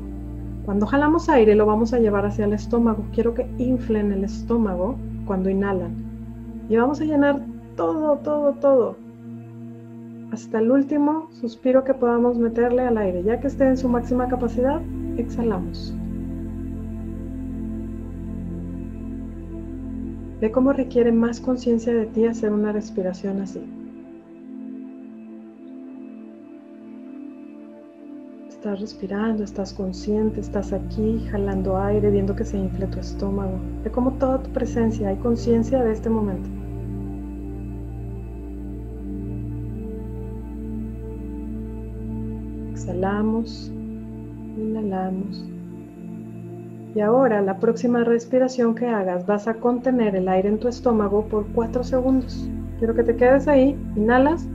Cuando jalamos aire lo vamos a llevar hacia el estómago. Quiero que inflen el estómago cuando inhalan. Y vamos a llenar todo, todo, todo hasta el último suspiro que podamos meterle al aire. Ya que esté en su máxima capacidad, exhalamos. Ve cómo requiere más conciencia de ti hacer una respiración así. Estás respirando, estás consciente, estás aquí jalando aire, viendo que se infla tu estómago. Ve cómo toda tu presencia, hay conciencia de este momento. Exhalamos, inhalamos. Y ahora la próxima respiración que hagas vas a contener el aire en tu estómago por 4 segundos. Quiero que te quedes ahí, inhalas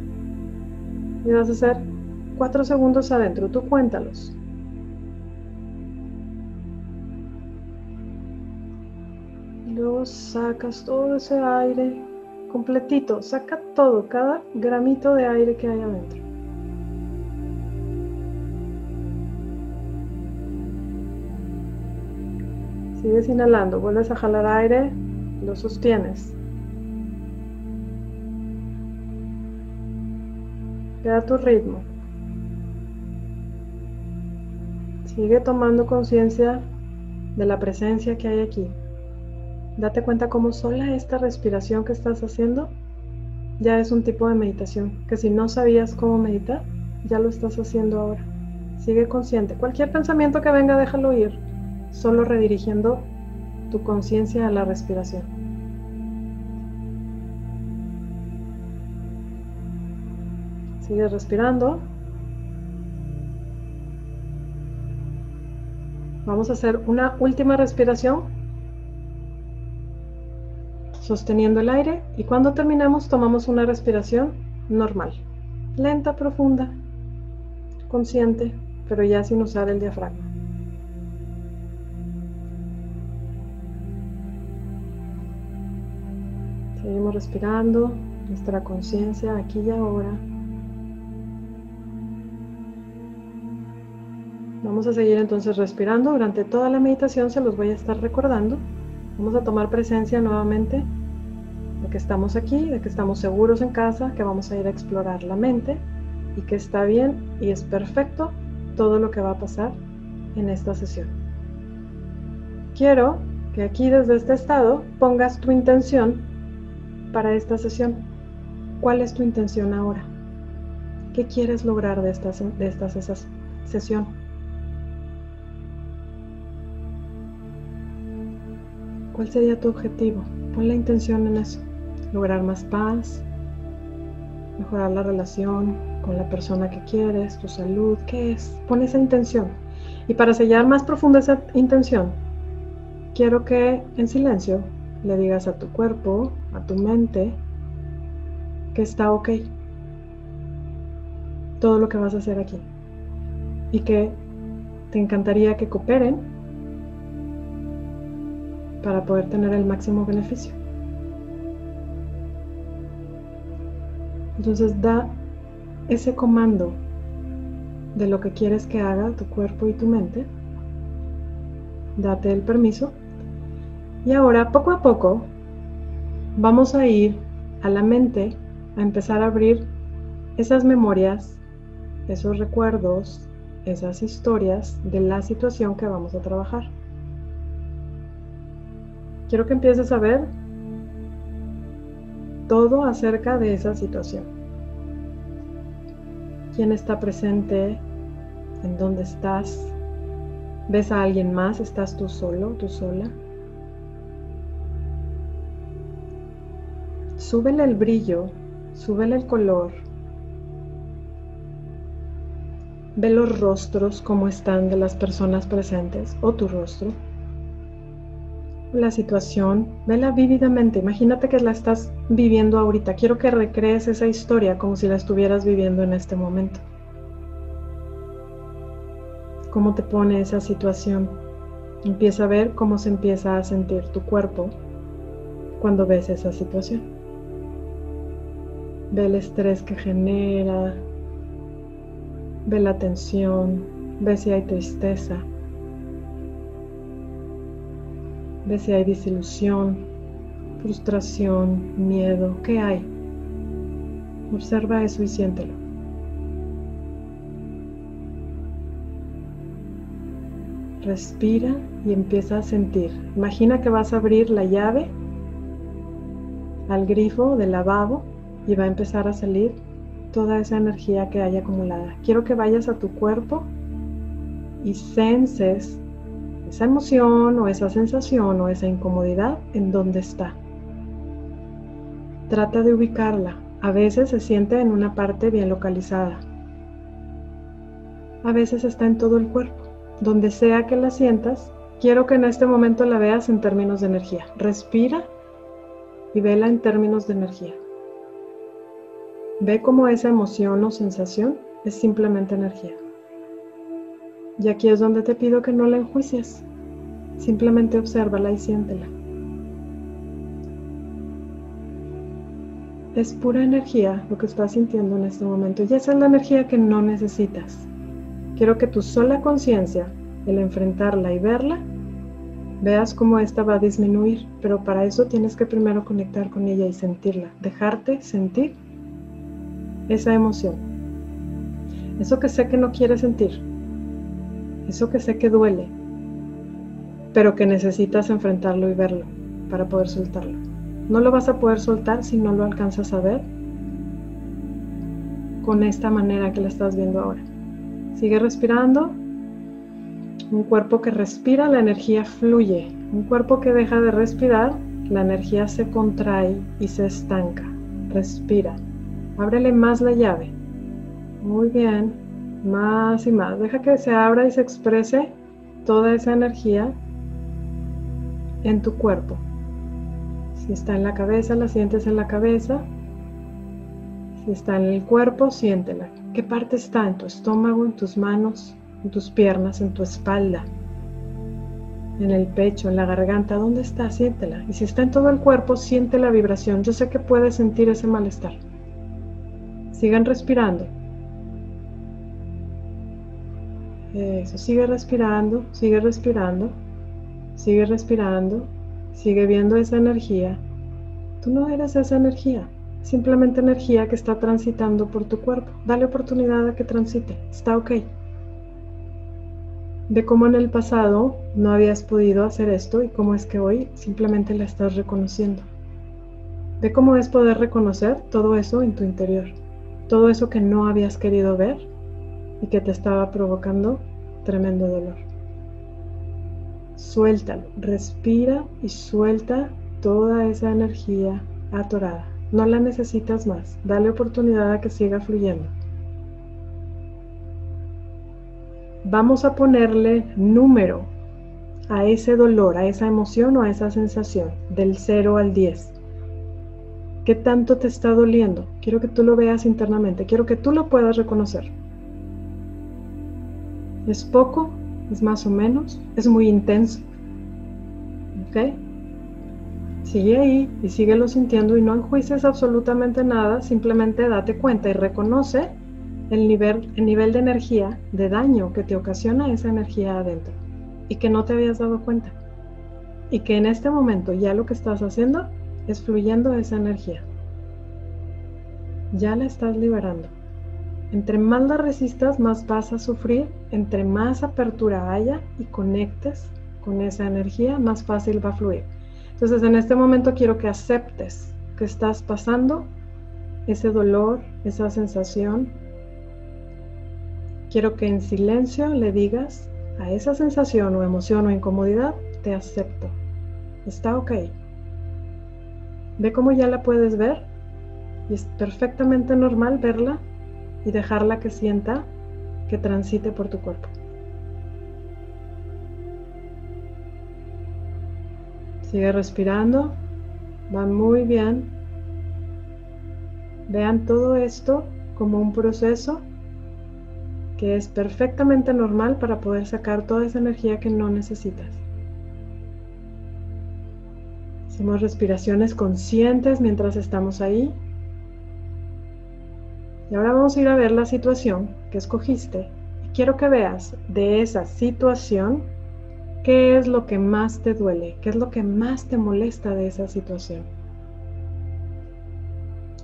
y vas a hacer 4 segundos adentro. Tú cuéntalos. Y luego sacas todo ese aire completito. Saca todo, cada gramito de aire que hay adentro. Sigues inhalando, vuelves a jalar aire, lo sostienes. Queda tu ritmo. Sigue tomando conciencia de la presencia que hay aquí. Date cuenta cómo sola esta respiración que estás haciendo ya es un tipo de meditación, que si no sabías cómo meditar, ya lo estás haciendo ahora. Sigue consciente. Cualquier pensamiento que venga, déjalo ir solo redirigiendo tu conciencia a la respiración. Sigue respirando. Vamos a hacer una última respiración sosteniendo el aire y cuando terminamos tomamos una respiración normal, lenta, profunda, consciente, pero ya sin usar el diafragma. Respirando nuestra conciencia aquí y ahora. Vamos a seguir entonces respirando. Durante toda la meditación se los voy a estar recordando. Vamos a tomar presencia nuevamente de que estamos aquí, de que estamos seguros en casa, que vamos a ir a explorar la mente y que está bien y es perfecto todo lo que va a pasar en esta sesión. Quiero que aquí desde este estado pongas tu intención para esta sesión? ¿Cuál es tu intención ahora? ¿Qué quieres lograr de esta, de esta sesión? ¿Cuál sería tu objetivo? Pon la intención en eso. Lograr más paz, mejorar la relación con la persona que quieres, tu salud, ¿qué es? Pon esa intención. Y para sellar más profunda esa intención, quiero que en silencio le digas a tu cuerpo, a tu mente, que está ok. Todo lo que vas a hacer aquí. Y que te encantaría que cooperen para poder tener el máximo beneficio. Entonces da ese comando de lo que quieres que haga tu cuerpo y tu mente. Date el permiso. Y ahora, poco a poco, vamos a ir a la mente a empezar a abrir esas memorias, esos recuerdos, esas historias de la situación que vamos a trabajar. Quiero que empieces a ver todo acerca de esa situación. ¿Quién está presente? ¿En dónde estás? ¿Ves a alguien más? ¿Estás tú solo, tú sola? Súbele el brillo, súbele el color. Ve los rostros como están de las personas presentes o tu rostro. La situación, vela vívidamente. Imagínate que la estás viviendo ahorita. Quiero que recrees esa historia como si la estuvieras viviendo en este momento. ¿Cómo te pone esa situación? Empieza a ver cómo se empieza a sentir tu cuerpo cuando ves esa situación. Ve el estrés que genera, Ve la tensión, ve si hay tristeza, ve si hay desilusión, frustración, miedo, ¿qué hay? Observa eso y siéntelo. Respira y empieza a sentir. Imagina que vas a abrir la llave al grifo del lavabo y va a empezar a salir toda esa energía que hay acumulada. Quiero que vayas a tu cuerpo y senses esa emoción o esa sensación o esa incomodidad en donde está. Trata de ubicarla. A veces se siente en una parte bien localizada. A veces está en todo el cuerpo. Donde sea que la sientas, quiero que en este momento la veas en términos de energía. Respira y vela en términos de energía. Ve cómo esa emoción o sensación es simplemente energía. Y aquí es donde te pido que no la enjuicies. Simplemente obsérvala y siéntela. Es pura energía lo que estás sintiendo en este momento y esa es la energía que no necesitas. Quiero que tu sola conciencia, el enfrentarla y verla, veas cómo esta va a disminuir, pero para eso tienes que primero conectar con ella y sentirla, dejarte sentir esa emoción. Eso que sé que no quieres sentir. Eso que sé que duele. Pero que necesitas enfrentarlo y verlo para poder soltarlo. No lo vas a poder soltar si no lo alcanzas a ver con esta manera que la estás viendo ahora. Sigue respirando. Un cuerpo que respira, la energía fluye. Un cuerpo que deja de respirar, la energía se contrae y se estanca. Respira. Ábrele más la llave. Muy bien. Más y más. Deja que se abra y se exprese toda esa energía en tu cuerpo. Si está en la cabeza, la sientes en la cabeza. Si está en el cuerpo, siéntela. ¿Qué parte está? En tu estómago, en tus manos, en tus piernas, en tu espalda, en el pecho, en la garganta. ¿Dónde está? Siéntela. Y si está en todo el cuerpo, siente la vibración. Yo sé que puedes sentir ese malestar. Sigan respirando. Eso, sigue respirando, sigue respirando, sigue respirando, sigue viendo esa energía. Tú no eres esa energía, simplemente energía que está transitando por tu cuerpo. Dale oportunidad a que transite, está ok. De cómo en el pasado no habías podido hacer esto y cómo es que hoy simplemente la estás reconociendo. De cómo es poder reconocer todo eso en tu interior todo eso que no habías querido ver y que te estaba provocando tremendo dolor. Suéltalo, respira y suelta toda esa energía atorada. No la necesitas más, dale oportunidad a que siga fluyendo. Vamos a ponerle número a ese dolor, a esa emoción o a esa sensación, del 0 al 10. ¿Qué tanto te está doliendo? Quiero que tú lo veas internamente, quiero que tú lo puedas reconocer. ¿Es poco? ¿Es más o menos? ¿Es muy intenso? ¿Ok? Sigue ahí y síguelo sintiendo y no enjuices absolutamente nada, simplemente date cuenta y reconoce el nivel, el nivel de energía, de daño que te ocasiona esa energía adentro y que no te habías dado cuenta. Y que en este momento ya lo que estás haciendo es fluyendo esa energía. Ya la estás liberando. Entre más la resistas, más vas a sufrir. Entre más apertura haya y conectes con esa energía, más fácil va a fluir. Entonces en este momento quiero que aceptes que estás pasando ese dolor, esa sensación. Quiero que en silencio le digas a esa sensación o emoción o incomodidad, te acepto. Está ok. Ve cómo ya la puedes ver y es perfectamente normal verla y dejarla que sienta que transite por tu cuerpo. Sigue respirando. Va muy bien. Vean todo esto como un proceso que es perfectamente normal para poder sacar toda esa energía que no necesitas. Hacemos respiraciones conscientes mientras estamos ahí. Y ahora vamos a ir a ver la situación que escogiste. Y quiero que veas de esa situación ¿Qué es lo que más te duele? ¿Qué es lo que más te molesta de esa situación?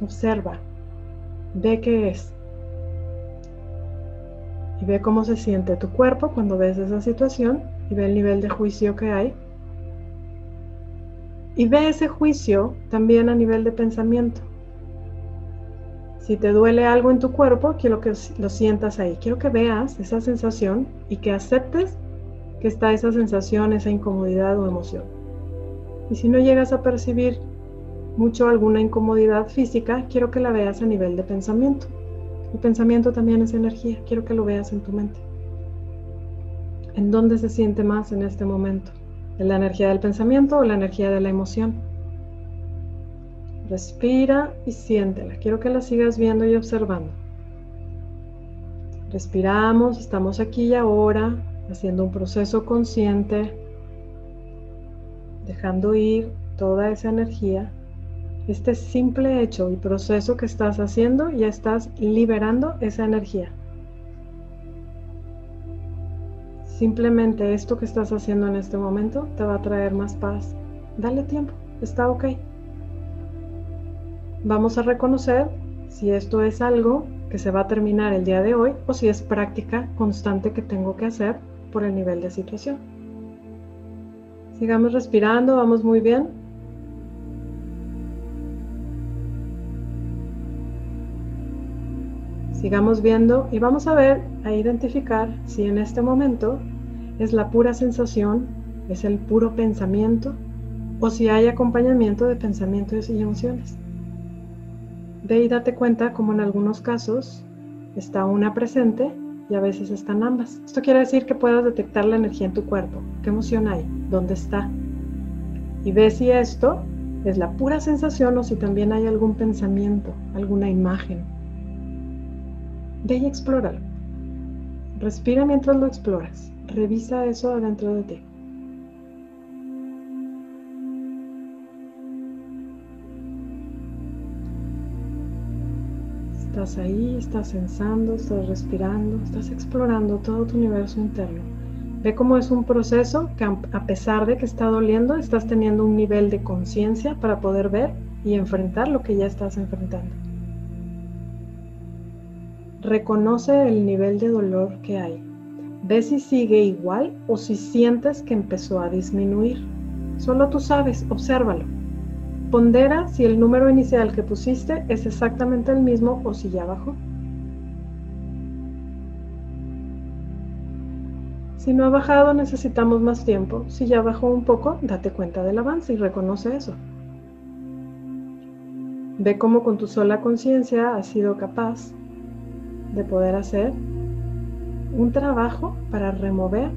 Observa, ve qué es y ve cómo se siente tu cuerpo cuando ves esa situación y ve el nivel de juicio que hay. Y ve ese juicio también a nivel de pensamiento. Si te duele algo en tu cuerpo, quiero que lo sientas ahí. Quiero que veas esa sensación y que aceptes que está esa sensación, esa incomodidad o emoción. Y si no llegas a percibir mucho alguna incomodidad física, quiero que la veas a nivel de pensamiento. El pensamiento también es energía, quiero que lo veas en tu mente. ¿En dónde se siente más en este momento? ¿En la energía del pensamiento o la energía de la emoción? Respira y siéntela. Quiero que la sigas viendo y observando. Respiramos, estamos aquí y ahora, haciendo un proceso consciente, dejando ir toda esa energía. Este simple hecho y proceso que estás haciendo, ya estás liberando esa energía. Simplemente esto que estás haciendo en este momento te va a traer más paz. Dale tiempo, está ok. Vamos a reconocer si esto es algo que se va a terminar el día de hoy o si es práctica constante que tengo que hacer por el nivel de situación. Sigamos respirando, vamos muy bien. Sigamos viendo y vamos a ver, a identificar si en este momento es la pura sensación, es el puro pensamiento o si hay acompañamiento de pensamientos y emociones. Ve y date cuenta como en algunos casos está una presente y a veces están ambas. Esto quiere decir que puedas detectar la energía en tu cuerpo. ¿Qué emoción hay? ¿Dónde está? Y ve si esto es la pura sensación o si también hay algún pensamiento, alguna imagen. Ve y explóralo. Respira mientras lo exploras. Revisa eso adentro de ti. Estás ahí, estás pensando, estás respirando, estás explorando todo tu universo interno. Ve cómo es un proceso que a pesar de que está doliendo, estás teniendo un nivel de conciencia para poder ver y enfrentar lo que ya estás enfrentando. Reconoce el nivel de dolor que hay. Ve si sigue igual o si sientes que empezó a disminuir. Solo tú sabes, obsérvalo. Pondera si el número inicial que pusiste es exactamente el mismo o si ya bajó. Si no ha bajado, necesitamos más tiempo. Si ya bajó un poco, date cuenta del avance y reconoce eso. Ve cómo con tu sola conciencia has sido capaz de poder hacer un trabajo para remover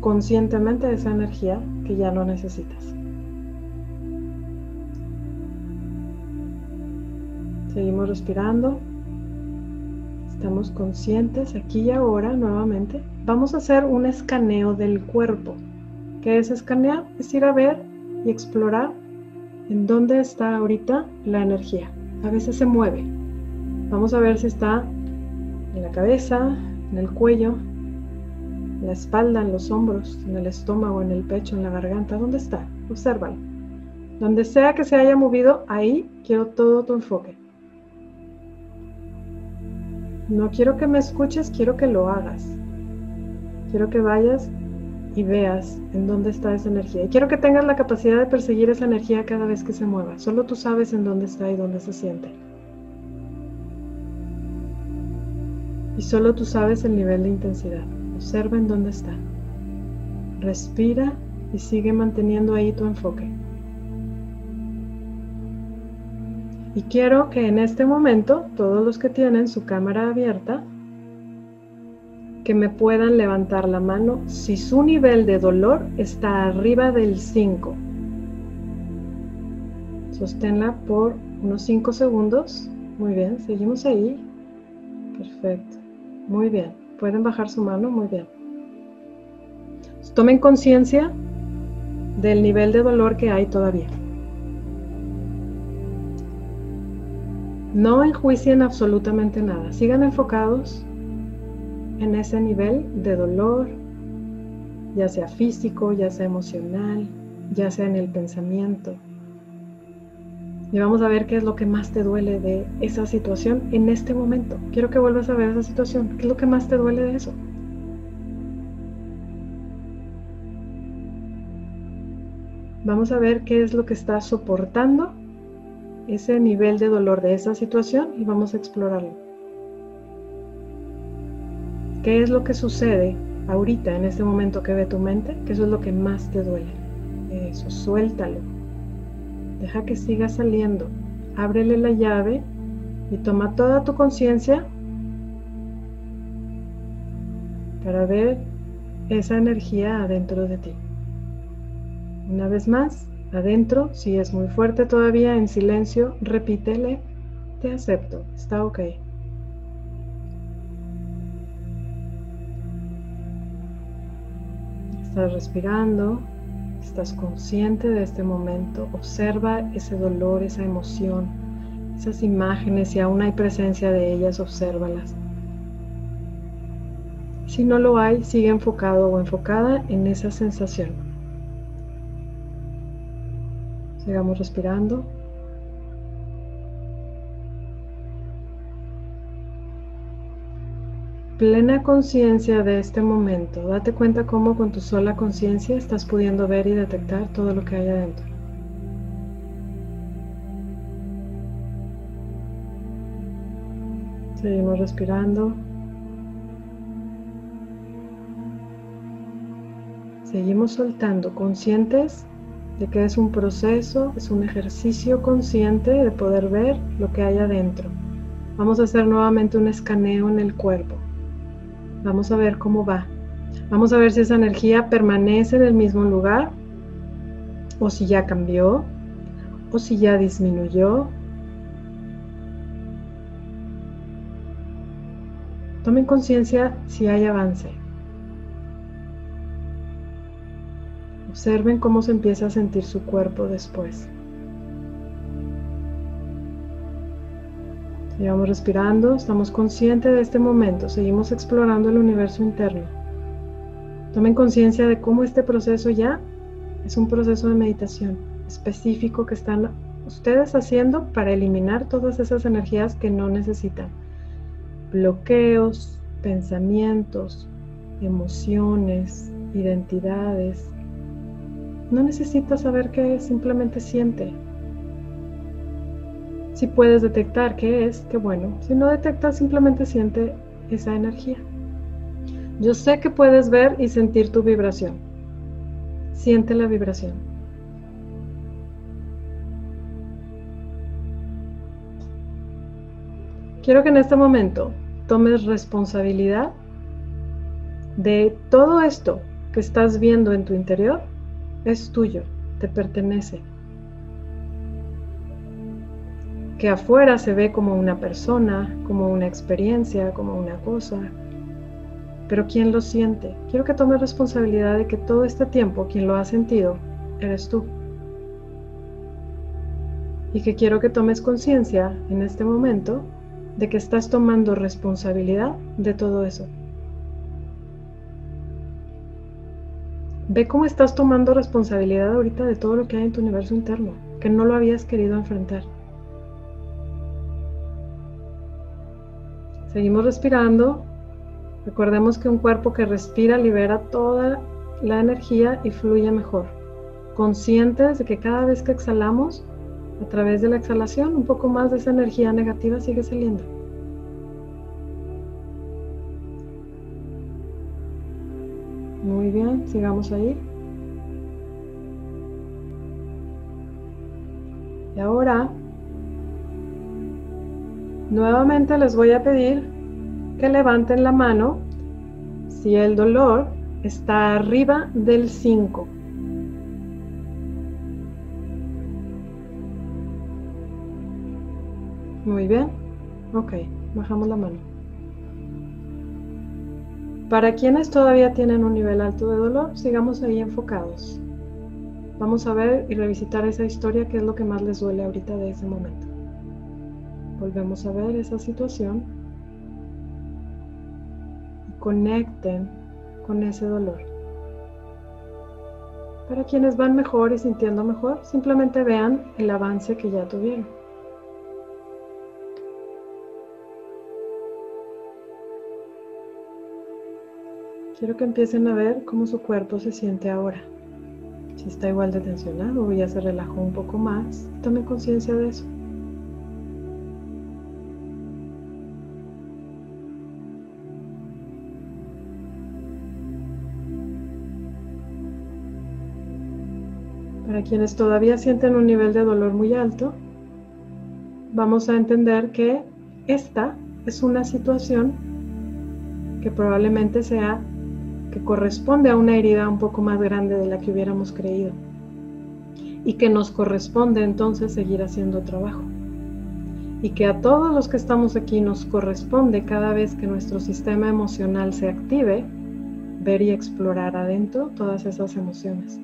conscientemente esa energía que ya no necesitas. Seguimos respirando. Estamos conscientes aquí y ahora nuevamente. Vamos a hacer un escaneo del cuerpo. ¿Qué es escanear? Es ir a ver y explorar en dónde está ahorita la energía. A veces se mueve. Vamos a ver si está en la cabeza, en el cuello, en la espalda, en los hombros, en el estómago, en el pecho, en la garganta. ¿Dónde está? Obsérvalo. Donde sea que se haya movido, ahí quiero todo tu enfoque. No quiero que me escuches, quiero que lo hagas. Quiero que vayas y veas en dónde está esa energía. Y quiero que tengas la capacidad de perseguir esa energía cada vez que se mueva. Solo tú sabes en dónde está y dónde se siente. Y solo tú sabes el nivel de intensidad. Observa en dónde está. Respira y sigue manteniendo ahí tu enfoque. Y quiero que en este momento todos los que tienen su cámara abierta que me puedan levantar la mano si su nivel de dolor está arriba del 5. Sosténla por unos 5 segundos. Muy bien, seguimos ahí. Perfecto. Muy bien. Pueden bajar su mano. Muy bien. Tomen conciencia del nivel de dolor que hay todavía. No enjuicien absolutamente nada. Sigan enfocados en ese nivel de dolor, ya sea físico, ya sea emocional, ya sea en el pensamiento. Y vamos a ver qué es lo que más te duele de esa situación en este momento. Quiero que vuelvas a ver esa situación. ¿Qué es lo que más te duele de eso? Vamos a ver qué es lo que está soportando ese nivel de dolor de esa situación y vamos a explorarlo. ¿Qué es lo que sucede ahorita, en este momento que ve tu mente? Eso es lo que más te duele. Eso, suéltalo. Deja que siga saliendo. Ábrele la llave y toma toda tu conciencia para ver esa energía adentro de ti. Una vez más, adentro, si es muy fuerte todavía, en silencio, repítele, te acepto, está ok. Estás respirando, estás consciente de este momento, observa ese dolor, esa emoción, esas imágenes, si aún hay presencia de ellas, obsérvalas. Si no lo hay, sigue enfocado o enfocada en esa sensación. Sigamos respirando. Plena conciencia de este momento. Date cuenta cómo con tu sola conciencia estás pudiendo ver y detectar todo lo que hay adentro. Seguimos respirando. Seguimos soltando, conscientes de que es un proceso, es un ejercicio consciente de poder ver lo que hay adentro. Vamos a hacer nuevamente un escaneo en el cuerpo. Vamos a ver cómo va. Vamos a ver si esa energía permanece en el mismo lugar o si ya cambió o si ya disminuyó. Tomen conciencia si hay avance. Observen cómo se empieza a sentir su cuerpo después. Sigamos respirando, estamos conscientes de este momento, seguimos explorando el universo interno. Tomen conciencia de cómo este proceso ya es un proceso de meditación específico que están ustedes haciendo para eliminar todas esas energías que no necesitan. Bloqueos, pensamientos, emociones, identidades. No necesita saber qué es, simplemente siente, si puedes detectar qué es, qué bueno. Si no detectas, simplemente siente esa energía. Yo sé que puedes ver y sentir tu vibración. Siente la vibración. Quiero que en este momento tomes responsabilidad de todo esto que estás viendo en tu interior. Es tuyo, te pertenece que afuera se ve como una persona, como una experiencia, como una cosa. Pero ¿quién lo siente? Quiero que tomes responsabilidad de que todo este tiempo quien lo ha sentido eres tú. y que quiero que tomes conciencia en este momento de que estás tomando responsabilidad de todo eso. Ve cómo estás tomando responsabilidad ahorita de todo lo que hay en tu universo interno, que no lo habías querido enfrentar. Seguimos respirando. Recordemos que un cuerpo que respira libera toda la energía y fluye mejor. Conscientes de que cada vez que exhalamos, a través de la exhalación, un poco más de esa energía negativa sigue saliendo. Muy bien, sigamos ahí. Y ahora, nuevamente les voy a pedir que levanten la mano si el dolor está arriba del 5. Muy bien. Ok, bajamos la mano. Para quienes todavía tienen un nivel alto de dolor, sigamos ahí enfocados. Vamos a ver y revisitar esa historia, que es lo que más les duele ahorita de ese momento. Volvemos a ver esa situación y conecten con ese dolor. Para quienes van mejor y sintiendo mejor, simplemente vean el avance que ya tuvieron. Quiero que empiecen a ver cómo su cuerpo se siente ahora. Si está igual de tensionado o ya se relajó un poco más, tomen conciencia de eso. Para quienes todavía sienten un nivel de dolor muy alto, vamos a entender que esta es una situación que probablemente sea corresponde a una herida un poco más grande de la que hubiéramos creído y que nos corresponde entonces seguir haciendo trabajo. Y que a todos los que estamos aquí nos corresponde cada vez que nuestro sistema emocional se active ver y explorar adentro todas esas emociones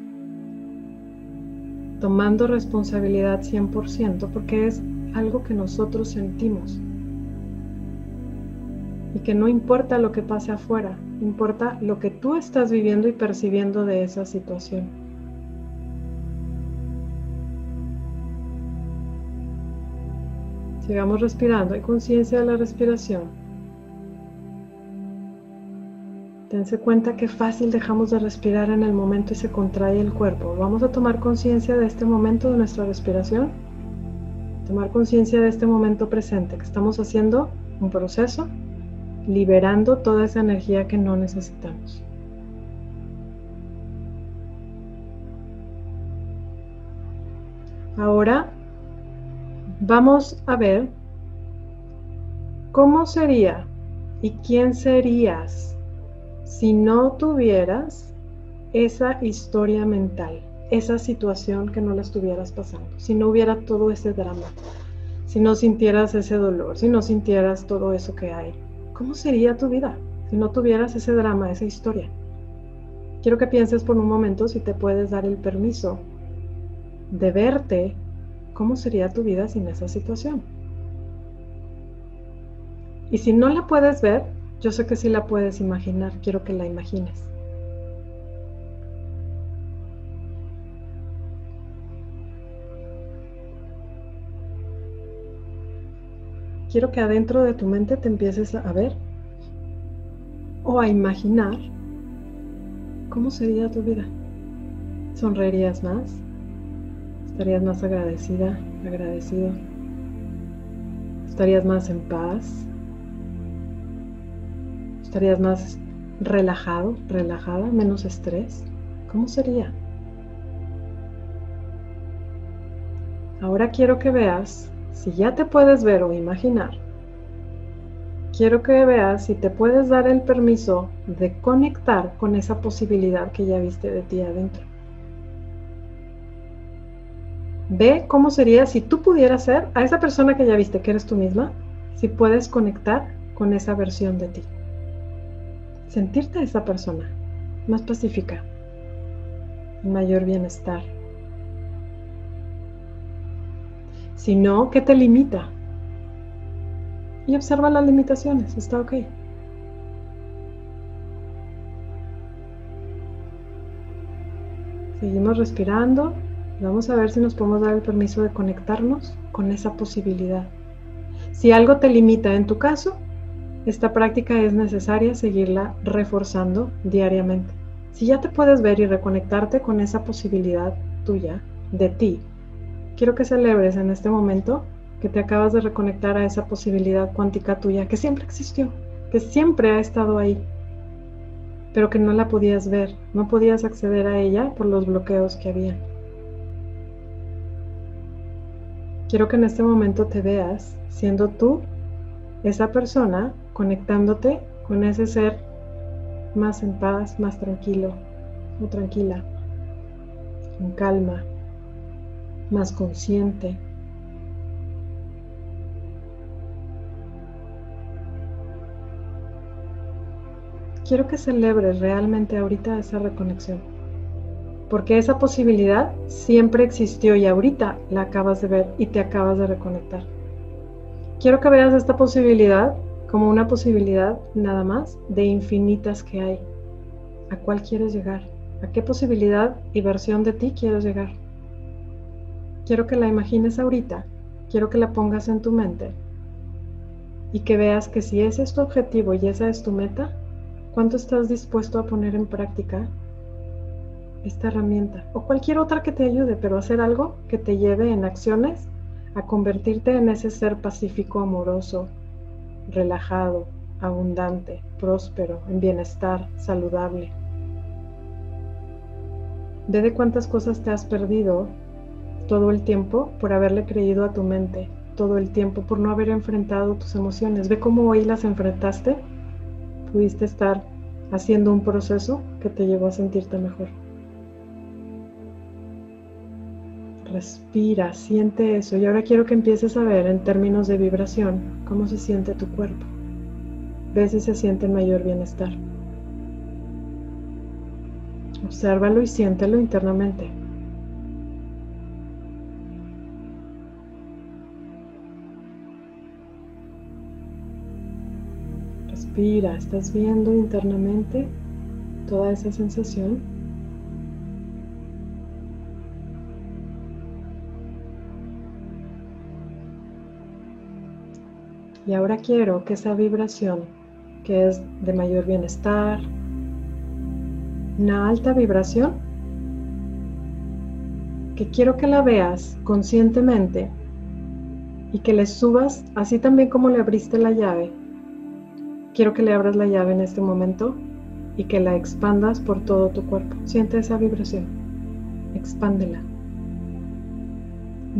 tomando responsabilidad 100% porque es algo que nosotros sentimos y que no importa lo que pase afuera, importa lo que tú estás viviendo y percibiendo de esa situación. Sigamos respirando, hay conciencia de la respiración. Tense cuenta que fácil dejamos de respirar en el momento y se contrae el cuerpo. Vamos a tomar conciencia de este momento de nuestra respiración. Tomar conciencia de este momento presente, que estamos haciendo un proceso liberando toda esa energía que no necesitamos. Ahora vamos a ver cómo sería y quién serías si no tuvieras esa historia mental, esa situación que no la estuvieras pasando, si no hubiera todo ese drama, si no sintieras ese dolor, si no sintieras todo eso que hay. ¿Cómo sería tu vida si no tuvieras ese drama, esa historia? Quiero que pienses por un momento si te puedes dar el permiso de verte cómo sería tu vida sin esa situación. Y si no la puedes ver, yo sé que sí la puedes imaginar, quiero que la imagines. quiero que adentro de tu mente te empieces a ver o a imaginar cómo sería tu vida. ¿Sonreirías más? ¿Estarías más agradecida, agradecido? ¿Estarías más en paz? ¿Estarías más relajado, relajada, menos estrés? ¿Cómo sería? Ahora quiero que veas si ya te puedes ver o imaginar, quiero que veas si te puedes dar el permiso de conectar con esa posibilidad que ya viste de ti adentro. Ve cómo sería si tú pudieras ser a esa persona que ya viste que eres tú misma, si puedes conectar con esa versión de ti. Sentirte esa persona más pacífica, mayor bienestar, sino ¿qué te limita? Y observa las limitaciones, está ok. Seguimos respirando. Vamos a ver si nos podemos dar el permiso de conectarnos con esa posibilidad. Si algo te limita en tu caso, esta práctica es necesaria seguirla reforzando diariamente. Si ya te puedes ver y reconectarte con esa posibilidad tuya, de ti, quiero que celebres en este momento que te acabas de reconectar a esa posibilidad cuántica tuya que siempre existió, que siempre ha estado ahí, pero que no la podías ver, no podías acceder a ella por los bloqueos que había. Quiero que en este momento te veas siendo tú esa persona conectándote con ese ser más en paz, más tranquilo o tranquila, en calma, más consciente. Quiero que celebres realmente ahorita esa reconexión, porque esa posibilidad siempre existió y ahorita la acabas de ver y te acabas de reconectar. Quiero que veas esta posibilidad como una posibilidad nada más de infinitas que hay. ¿A cuál quieres llegar? ¿A qué posibilidad y versión de ti quieres llegar? Quiero que la imagines ahorita, quiero que la pongas en tu mente y que veas que si ese es tu objetivo y esa es tu meta, ¿cuánto estás dispuesto a poner en práctica esta herramienta o cualquier otra que te ayude, pero hacer algo que te lleve en acciones a convertirte en ese ser pacífico, amoroso, relajado, abundante, próspero, en bienestar, saludable. Ve de cuántas cosas te has perdido todo el tiempo por haberle creído a tu mente, todo el tiempo por no haber enfrentado tus emociones. Ve cómo hoy las enfrentaste. Pudiste estar haciendo un proceso que te llevó a sentirte mejor. Respira, siente eso. Y ahora quiero que empieces a ver en términos de vibración cómo se siente tu cuerpo. Ve si se siente mayor bienestar. Obsérvalo y siéntelo internamente. Respira, estás viendo internamente toda esa sensación. Y ahora quiero que esa vibración, que es de mayor bienestar, una alta vibración, que quiero que la veas conscientemente y que le subas así también como le abriste la llave. Quiero que le abras la llave en este momento y que la expandas por todo tu cuerpo. Siente esa vibración. Expándela.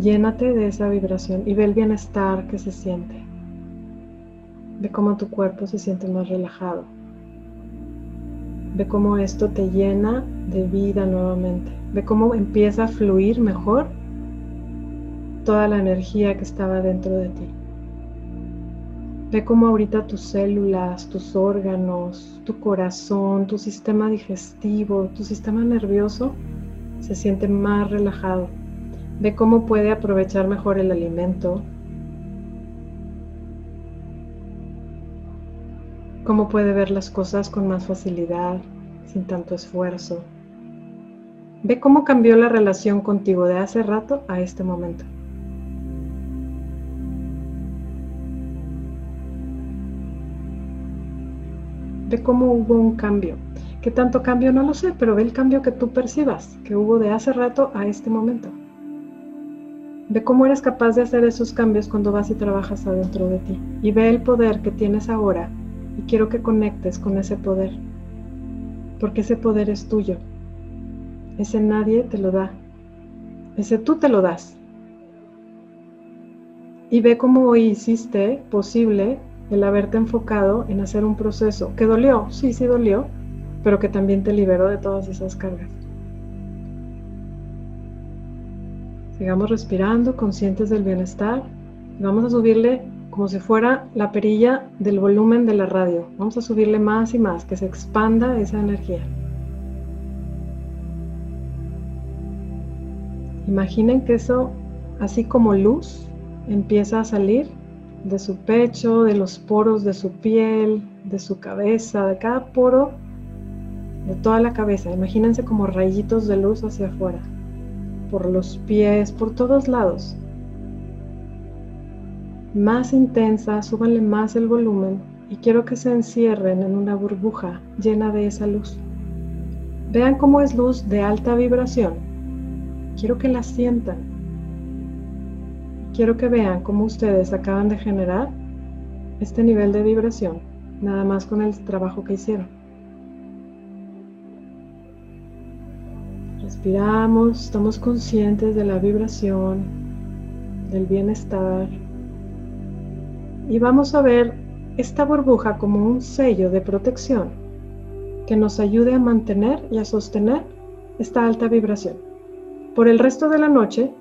Llénate de esa vibración y ve el bienestar que se siente. Ve cómo tu cuerpo se siente más relajado. Ve cómo esto te llena de vida nuevamente. Ve cómo empieza a fluir mejor toda la energía que estaba dentro de ti. Ve cómo ahorita tus células, tus órganos, tu corazón, tu sistema digestivo, tu sistema nervioso se siente más relajado. Ve cómo puede aprovechar mejor el alimento, cómo puede ver las cosas con más facilidad, sin tanto esfuerzo. Ve cómo cambió la relación contigo de hace rato a este momento. Ve cómo hubo un cambio. ¿Qué tanto cambio? No lo sé, pero ve el cambio que tú percibas, que hubo de hace rato a este momento. Ve cómo eres capaz de hacer esos cambios cuando vas y trabajas adentro de ti. Y ve el poder que tienes ahora y quiero que conectes con ese poder, porque ese poder es tuyo. Ese nadie te lo da. Ese tú te lo das. Y ve cómo hoy hiciste posible el haberte enfocado en hacer un proceso que dolió, sí, sí dolió, pero que también te liberó de todas esas cargas. Sigamos respirando, conscientes del bienestar. Vamos a subirle como si fuera la perilla del volumen de la radio. Vamos a subirle más y más, que se expanda esa energía. Imaginen que eso, así como luz, empieza a salir de su pecho, de los poros de su piel, de su cabeza, de cada poro, de toda la cabeza. Imagínense como rayitos de luz hacia afuera, por los pies, por todos lados. Más intensa, súbanle más el volumen y quiero que se encierren en una burbuja llena de esa luz. Vean cómo es luz de alta vibración. Quiero que la sientan Quiero que vean cómo ustedes acaban de generar este nivel de vibración, nada más con el trabajo que hicieron. Respiramos, estamos conscientes de la vibración, del bienestar. Y vamos a ver esta burbuja como un sello de protección que nos ayude a mantener y a sostener esta alta vibración. Por el resto de la noche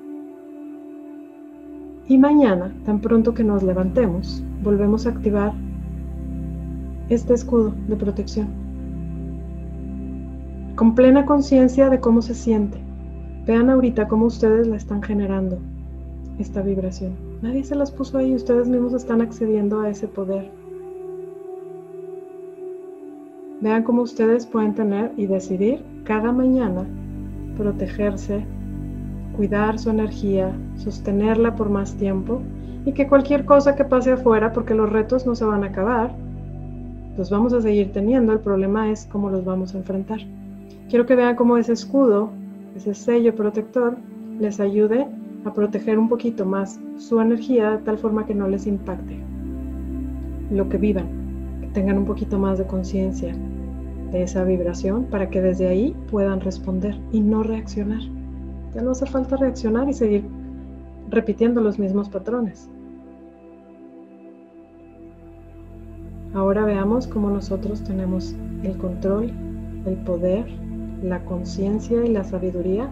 y mañana, tan pronto que nos levantemos, volvemos a activar este escudo de protección. Con plena conciencia de cómo se siente. Vean ahorita cómo ustedes la están generando, esta vibración. Nadie se las puso ahí, ustedes mismos están accediendo a ese poder. Vean cómo ustedes pueden tener y decidir cada mañana protegerse cuidar su energía, sostenerla por más tiempo y que cualquier cosa que pase afuera, porque los retos no se van a acabar, los vamos a seguir teniendo, el problema es cómo los vamos a enfrentar. Quiero que vean cómo ese escudo, ese sello protector, les ayude a proteger un poquito más su energía de tal forma que no les impacte lo que vivan, que tengan un poquito más de conciencia de esa vibración para que desde ahí puedan responder y no reaccionar. Ya no hace falta reaccionar y seguir repitiendo los mismos patrones. Ahora veamos cómo nosotros tenemos el control, el poder, la conciencia y la sabiduría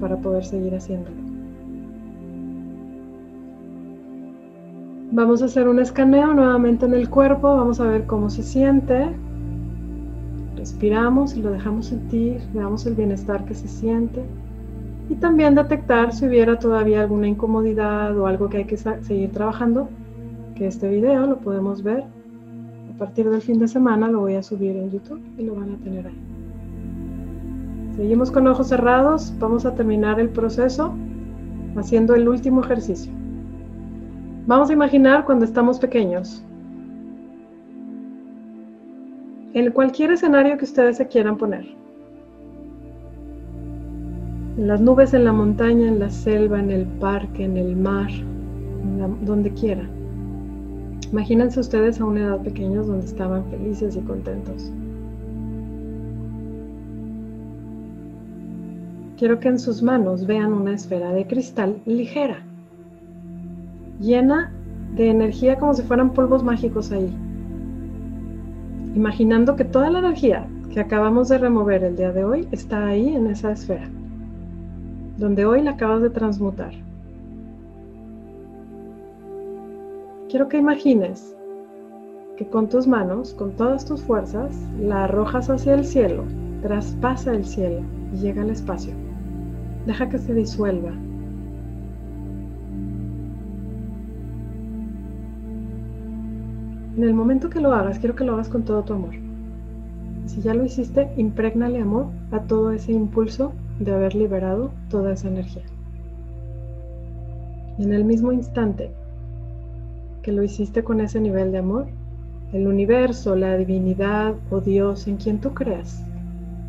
para poder seguir haciéndolo. Vamos a hacer un escaneo nuevamente en el cuerpo, vamos a ver cómo se siente. Respiramos y lo dejamos sentir, veamos el bienestar que se siente y también detectar si hubiera todavía alguna incomodidad o algo que hay que seguir trabajando, que este video lo podemos ver a partir del fin de semana, lo voy a subir en YouTube y lo van a tener ahí. Seguimos con ojos cerrados, vamos a terminar el proceso haciendo el último ejercicio. Vamos a imaginar cuando estamos pequeños. En cualquier escenario que ustedes se quieran poner en las nubes, en la montaña, en la selva, en el parque, en el mar, donde quiera. Imagínense ustedes a una edad pequeña donde estaban felices y contentos. Quiero que en sus manos vean una esfera de cristal ligera, llena de energía como si fueran polvos mágicos ahí. Imaginando que toda la energía que acabamos de remover el día de hoy está ahí en esa esfera donde hoy la acabas de transmutar. Quiero que imagines que con tus manos, con todas tus fuerzas, la arrojas hacia el cielo, traspasa el cielo y llega al espacio. Deja que se disuelva. En el momento que lo hagas, quiero que lo hagas con todo tu amor. Si ya lo hiciste, impregnale amor a todo ese impulso de haber liberado toda esa energía. Y en el mismo instante que lo hiciste con ese nivel de amor, el universo, la divinidad o Dios en quien tú creas,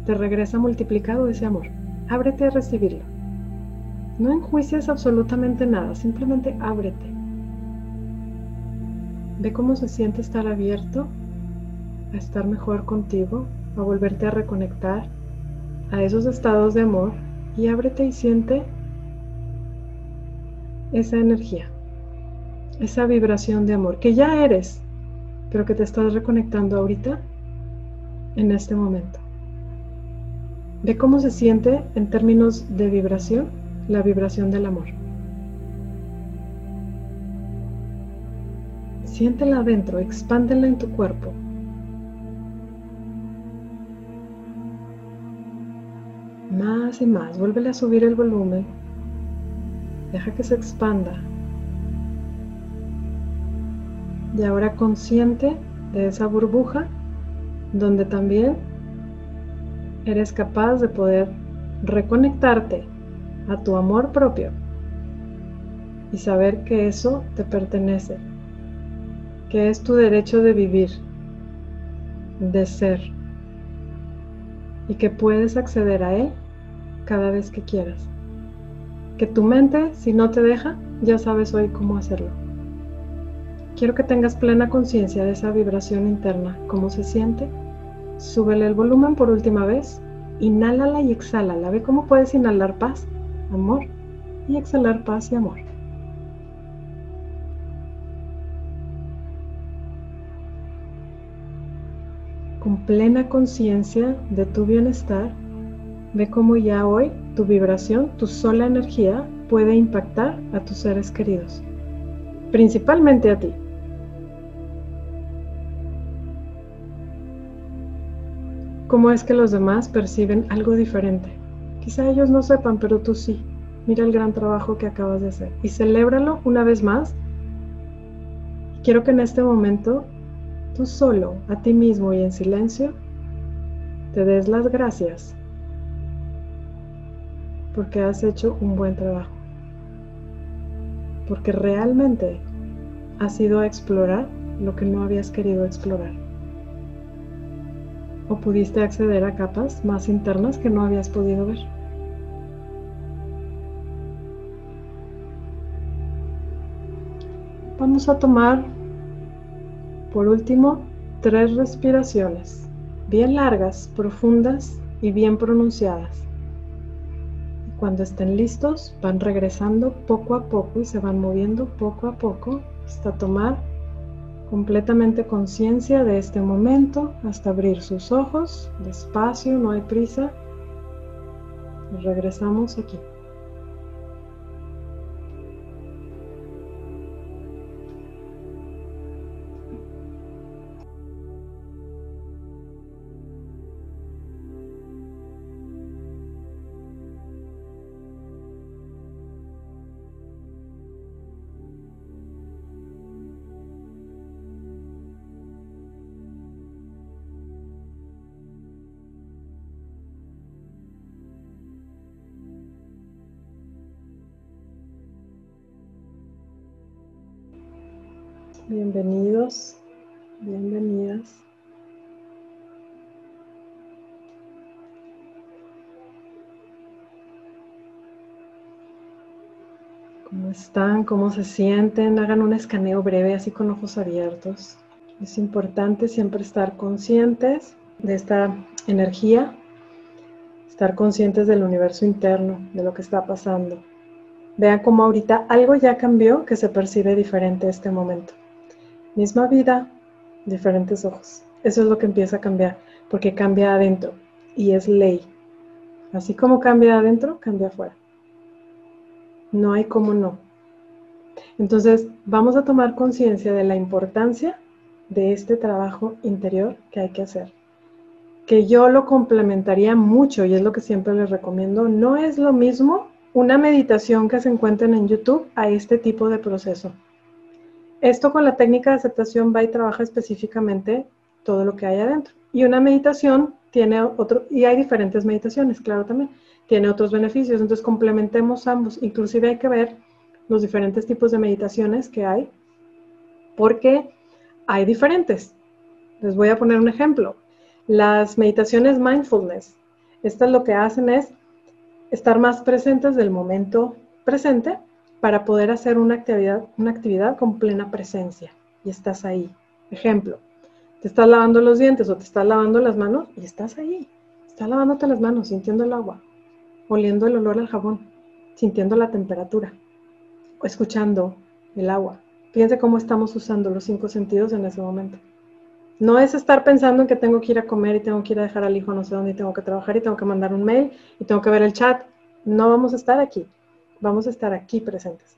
te regresa multiplicado ese amor. Ábrete a recibirlo. No enjuicias absolutamente nada, simplemente ábrete. Ve cómo se siente estar abierto a estar mejor contigo, a volverte a reconectar a esos estados de amor y ábrete y siente esa energía, esa vibración de amor que ya eres, pero que te estás reconectando ahorita en este momento. Ve cómo se siente en términos de vibración la vibración del amor. Siéntela adentro, expándela en tu cuerpo. Más y más. Vuelve a subir el volumen. Deja que se expanda Y ahora consciente de esa burbuja donde también eres capaz de poder reconectarte a tu amor propio y saber que eso te pertenece, que es tu derecho de vivir, de ser y que puedes acceder a él cada vez que quieras. Que tu mente, si no te deja, ya sabes hoy cómo hacerlo. Quiero que tengas plena conciencia de esa vibración interna, cómo se siente. Súbele el volumen por última vez. Inhálala y exhálala. Ve cómo puedes inhalar paz, amor y exhalar paz y amor. Con plena conciencia de tu bienestar, ve cómo ya hoy tu vibración, tu sola energía puede impactar a tus seres queridos, principalmente a ti. ¿Cómo es que los demás perciben algo diferente? Quizá ellos no sepan, pero tú sí. Mira el gran trabajo que acabas de hacer y celébralo una vez más. Quiero que en este momento, tú solo, a ti mismo y en silencio, te des las gracias porque has hecho un buen trabajo. Porque realmente has ido a explorar lo que no habías querido explorar o pudiste acceder a capas más internas que no habías podido ver. Vamos a tomar, por último, tres respiraciones, bien largas, profundas y bien pronunciadas. Cuando estén listos, van regresando poco a poco y se van moviendo poco a poco hasta tomar completamente conciencia de este momento hasta abrir sus ojos, despacio, no hay prisa. Y regresamos aquí. Están? ¿Cómo se sienten? Hagan un escaneo breve así con ojos abiertos. Es importante siempre estar conscientes de esta energía, estar conscientes del universo interno, de lo que está pasando. Vean cómo ahorita algo ya cambió que se percibe diferente este momento. Misma vida, diferentes ojos. Eso es lo que empieza a cambiar, porque cambia adentro y es ley. Así como cambia adentro, cambia afuera. No hay como no. Entonces, vamos a tomar conciencia de la importancia de este trabajo interior que hay que hacer. Que yo lo complementaría mucho y es lo que siempre les recomiendo. No es lo mismo una meditación que se encuentren en YouTube a este tipo de proceso. Esto con la técnica de aceptación va y trabaja específicamente todo lo que hay adentro. Y una meditación tiene otro, y hay diferentes meditaciones, claro también, tiene otros beneficios. Entonces complementemos ambos. Inclusive hay que ver los diferentes tipos de meditaciones que hay, porque hay diferentes. Les voy a poner un ejemplo. Las meditaciones mindfulness, estas lo que hacen es estar más presentes del momento presente para poder hacer una actividad, una actividad con plena presencia y estás ahí. Ejemplo, te estás lavando los dientes o te estás lavando las manos y estás ahí. Estás lavándote las manos, sintiendo el agua, oliendo el olor al jabón, sintiendo la temperatura escuchando el agua. Fíjense cómo estamos usando los cinco sentidos en ese momento. No es estar pensando en que tengo que ir a comer y tengo que ir a dejar al hijo no sé dónde y tengo que trabajar y tengo que mandar un mail y tengo que ver el chat. No vamos a estar aquí vamos a estar aquí presentes.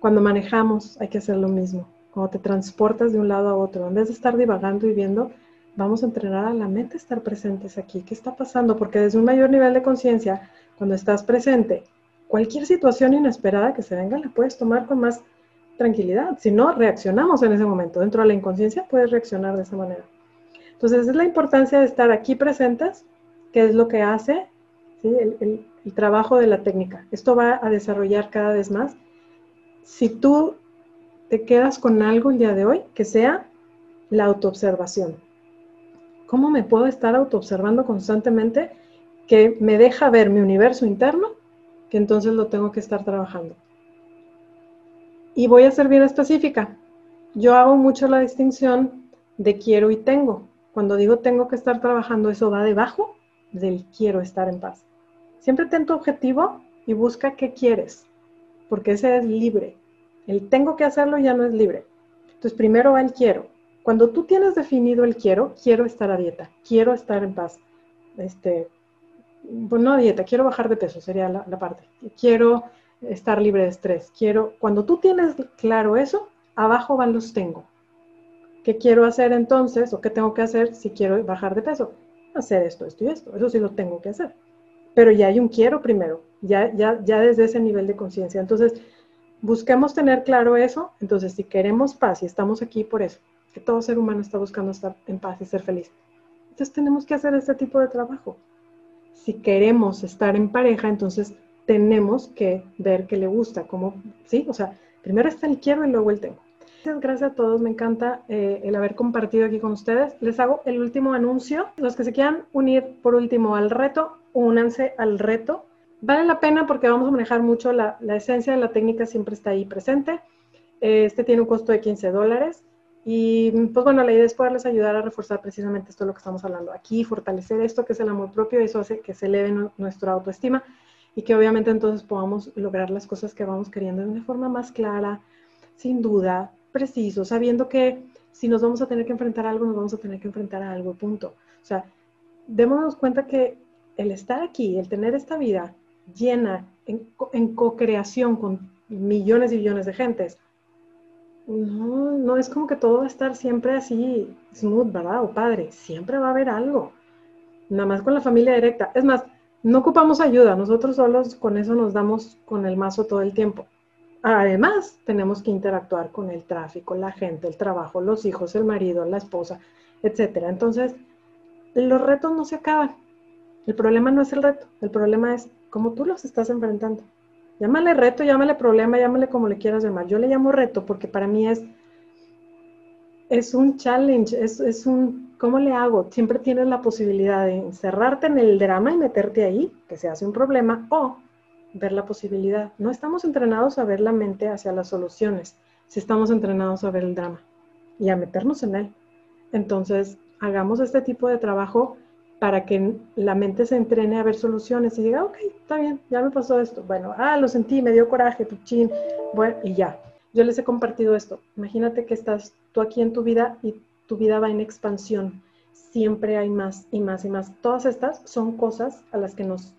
Cuando manejamos hay que hacer lo mismo. Cuando te transportas de un lado a otro, en vez de estar divagando y viendo, vamos a entrenar a la mente a estar presentes aquí. ¿Qué está pasando? Porque desde un mayor nivel de conciencia, cuando estás presente, cualquier situación inesperada que se venga la puedes tomar con más tranquilidad, si no, reaccionamos en ese momento. Dentro de la inconsciencia puedes reaccionar de esa manera. Entonces, es la importancia de estar aquí presentes, que es lo que hace el, el trabajo de la técnica. Esto va a desarrollar cada vez más. Si tú te quedas con algo el día de hoy, que sea la autoobservación. ¿Cómo me puedo estar autoobservando constantemente que me deja ver mi universo interno, que entonces lo tengo que estar trabajando? Y voy a ser bien específica. Yo hago mucho la distinción de quiero y tengo. Cuando digo tengo que estar trabajando, eso va debajo del quiero estar en paz. Siempre ten tu objetivo y busca qué quieres, porque ese es libre. El tengo que hacerlo ya no es libre. Entonces primero va el quiero. Cuando tú tienes definido el quiero, quiero estar a dieta, quiero estar en paz. Este, pues dieta, quiero bajar de peso, sería la, la parte. Quiero estar libre de estrés. Quiero, cuando tú tienes claro eso, abajo van los tengo. ¿Qué quiero hacer entonces o qué tengo que hacer si quiero bajar de peso? Hacer esto, esto y esto. Eso sí lo tengo que hacer. Pero ya hay un quiero primero, ya, ya, ya desde ese nivel de conciencia. Entonces, busquemos tener claro eso. Entonces, si queremos paz y estamos aquí por eso, que todo ser humano está buscando estar en paz y ser feliz, entonces tenemos que hacer este tipo de trabajo. Si queremos estar en pareja, entonces tenemos que ver qué le gusta, como, sí, o sea, primero está el quiero y luego el tengo. Muchas gracias a todos, me encanta eh, el haber compartido aquí con ustedes. Les hago el último anuncio. Los que se quieran unir por último al reto, únanse al reto. Vale la pena porque vamos a manejar mucho la, la esencia de la técnica, siempre está ahí presente. Este tiene un costo de 15 dólares. Y pues bueno, la idea es poderles ayudar a reforzar precisamente esto de lo que estamos hablando aquí, fortalecer esto que es el amor propio, eso hace que se eleve nuestra autoestima y que obviamente entonces podamos lograr las cosas que vamos queriendo de una forma más clara, sin duda, preciso, sabiendo que si nos vamos a tener que enfrentar a algo, nos vamos a tener que enfrentar a algo, punto. O sea, démonos cuenta que el estar aquí, el tener esta vida llena, en, en co-creación con millones y millones de gentes, no, no es como que todo va a estar siempre así smooth, ¿verdad? O padre, siempre va a haber algo. Nada más con la familia directa. Es más, no ocupamos ayuda, nosotros solos con eso nos damos con el mazo todo el tiempo. Además, tenemos que interactuar con el tráfico, la gente, el trabajo, los hijos, el marido, la esposa, etc. Entonces, los retos no se acaban. El problema no es el reto, el problema es cómo tú los estás enfrentando. Llámale reto, llámale problema, llámale como le quieras llamar. Yo le llamo reto porque para mí es, es un challenge, es, es un, ¿cómo le hago? Siempre tienes la posibilidad de encerrarte en el drama y meterte ahí, que se hace un problema, o ver la posibilidad. No estamos entrenados a ver la mente hacia las soluciones, si estamos entrenados a ver el drama y a meternos en él. Entonces, hagamos este tipo de trabajo para que la mente se entrene a ver soluciones y diga, ok, está bien, ya me pasó esto. Bueno, ah, lo sentí, me dio coraje, puchín, bueno, y ya. Yo les he compartido esto. Imagínate que estás tú aquí en tu vida y tu vida va en expansión. Siempre hay más y más y más. Todas estas son cosas a las que nos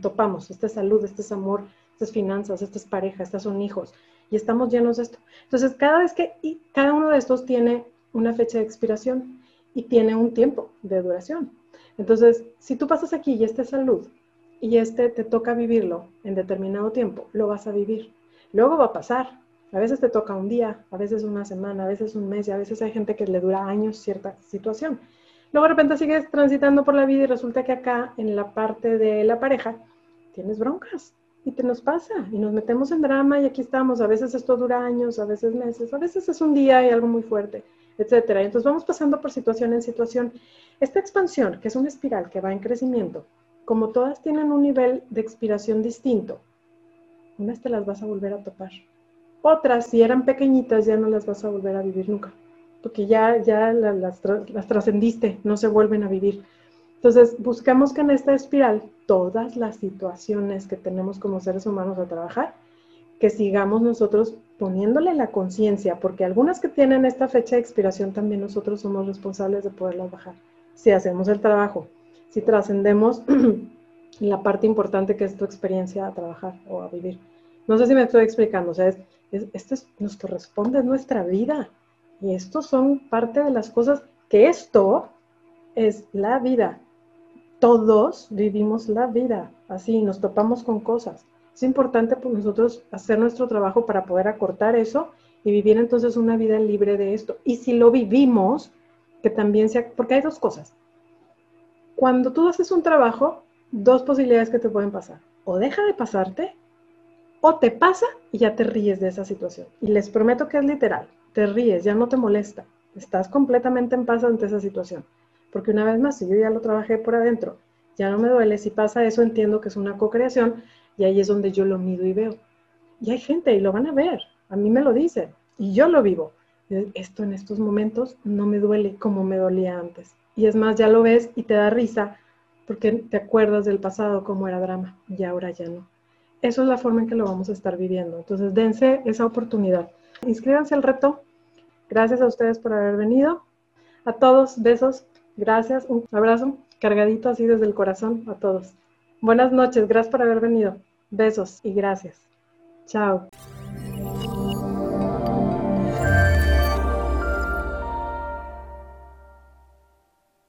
topamos. Esta es salud, este es amor, esta es finanzas, esta es pareja, estas son hijos. Y estamos llenos de esto. Entonces, cada vez que, y cada uno de estos tiene una fecha de expiración y tiene un tiempo de duración. Entonces, si tú pasas aquí y este es salud y este te toca vivirlo en determinado tiempo, lo vas a vivir. Luego va a pasar. A veces te toca un día, a veces una semana, a veces un mes y a veces hay gente que le dura años cierta situación. Luego de repente sigues transitando por la vida y resulta que acá en la parte de la pareja tienes broncas y te nos pasa y nos metemos en drama y aquí estamos. A veces esto dura años, a veces meses, a veces es un día y algo muy fuerte, etcétera. Entonces vamos pasando por situación en situación esta expansión, que es una espiral que va en crecimiento, como todas tienen un nivel de expiración distinto, unas te las vas a volver a topar. Otras, si eran pequeñitas, ya no las vas a volver a vivir nunca, porque ya, ya las, las trascendiste, no se vuelven a vivir. Entonces, buscamos que en esta espiral, todas las situaciones que tenemos como seres humanos a trabajar, que sigamos nosotros poniéndole la conciencia, porque algunas que tienen esta fecha de expiración también nosotros somos responsables de poderlas bajar si hacemos el trabajo, si trascendemos la parte importante que es tu experiencia a trabajar o a vivir. No sé si me estoy explicando, o sea, esto nos corresponde, es nuestra vida. Y estos son parte de las cosas que esto es la vida. Todos vivimos la vida, así nos topamos con cosas. Es importante por nosotros hacer nuestro trabajo para poder acortar eso y vivir entonces una vida libre de esto. Y si lo vivimos, que también sea, porque hay dos cosas. Cuando tú haces un trabajo, dos posibilidades que te pueden pasar. O deja de pasarte, o te pasa y ya te ríes de esa situación. Y les prometo que es literal, te ríes, ya no te molesta, estás completamente en paz ante esa situación. Porque una vez más, si yo ya lo trabajé por adentro, ya no me duele, si pasa eso entiendo que es una co-creación y ahí es donde yo lo mido y veo. Y hay gente y lo van a ver, a mí me lo dicen y yo lo vivo. Esto en estos momentos no me duele como me dolía antes. Y es más, ya lo ves y te da risa porque te acuerdas del pasado como era drama y ahora ya no. Eso es la forma en que lo vamos a estar viviendo. Entonces, dense esa oportunidad. Inscríbanse al reto. Gracias a ustedes por haber venido. A todos, besos. Gracias. Un abrazo cargadito así desde el corazón a todos. Buenas noches. Gracias por haber venido. Besos y gracias. Chao.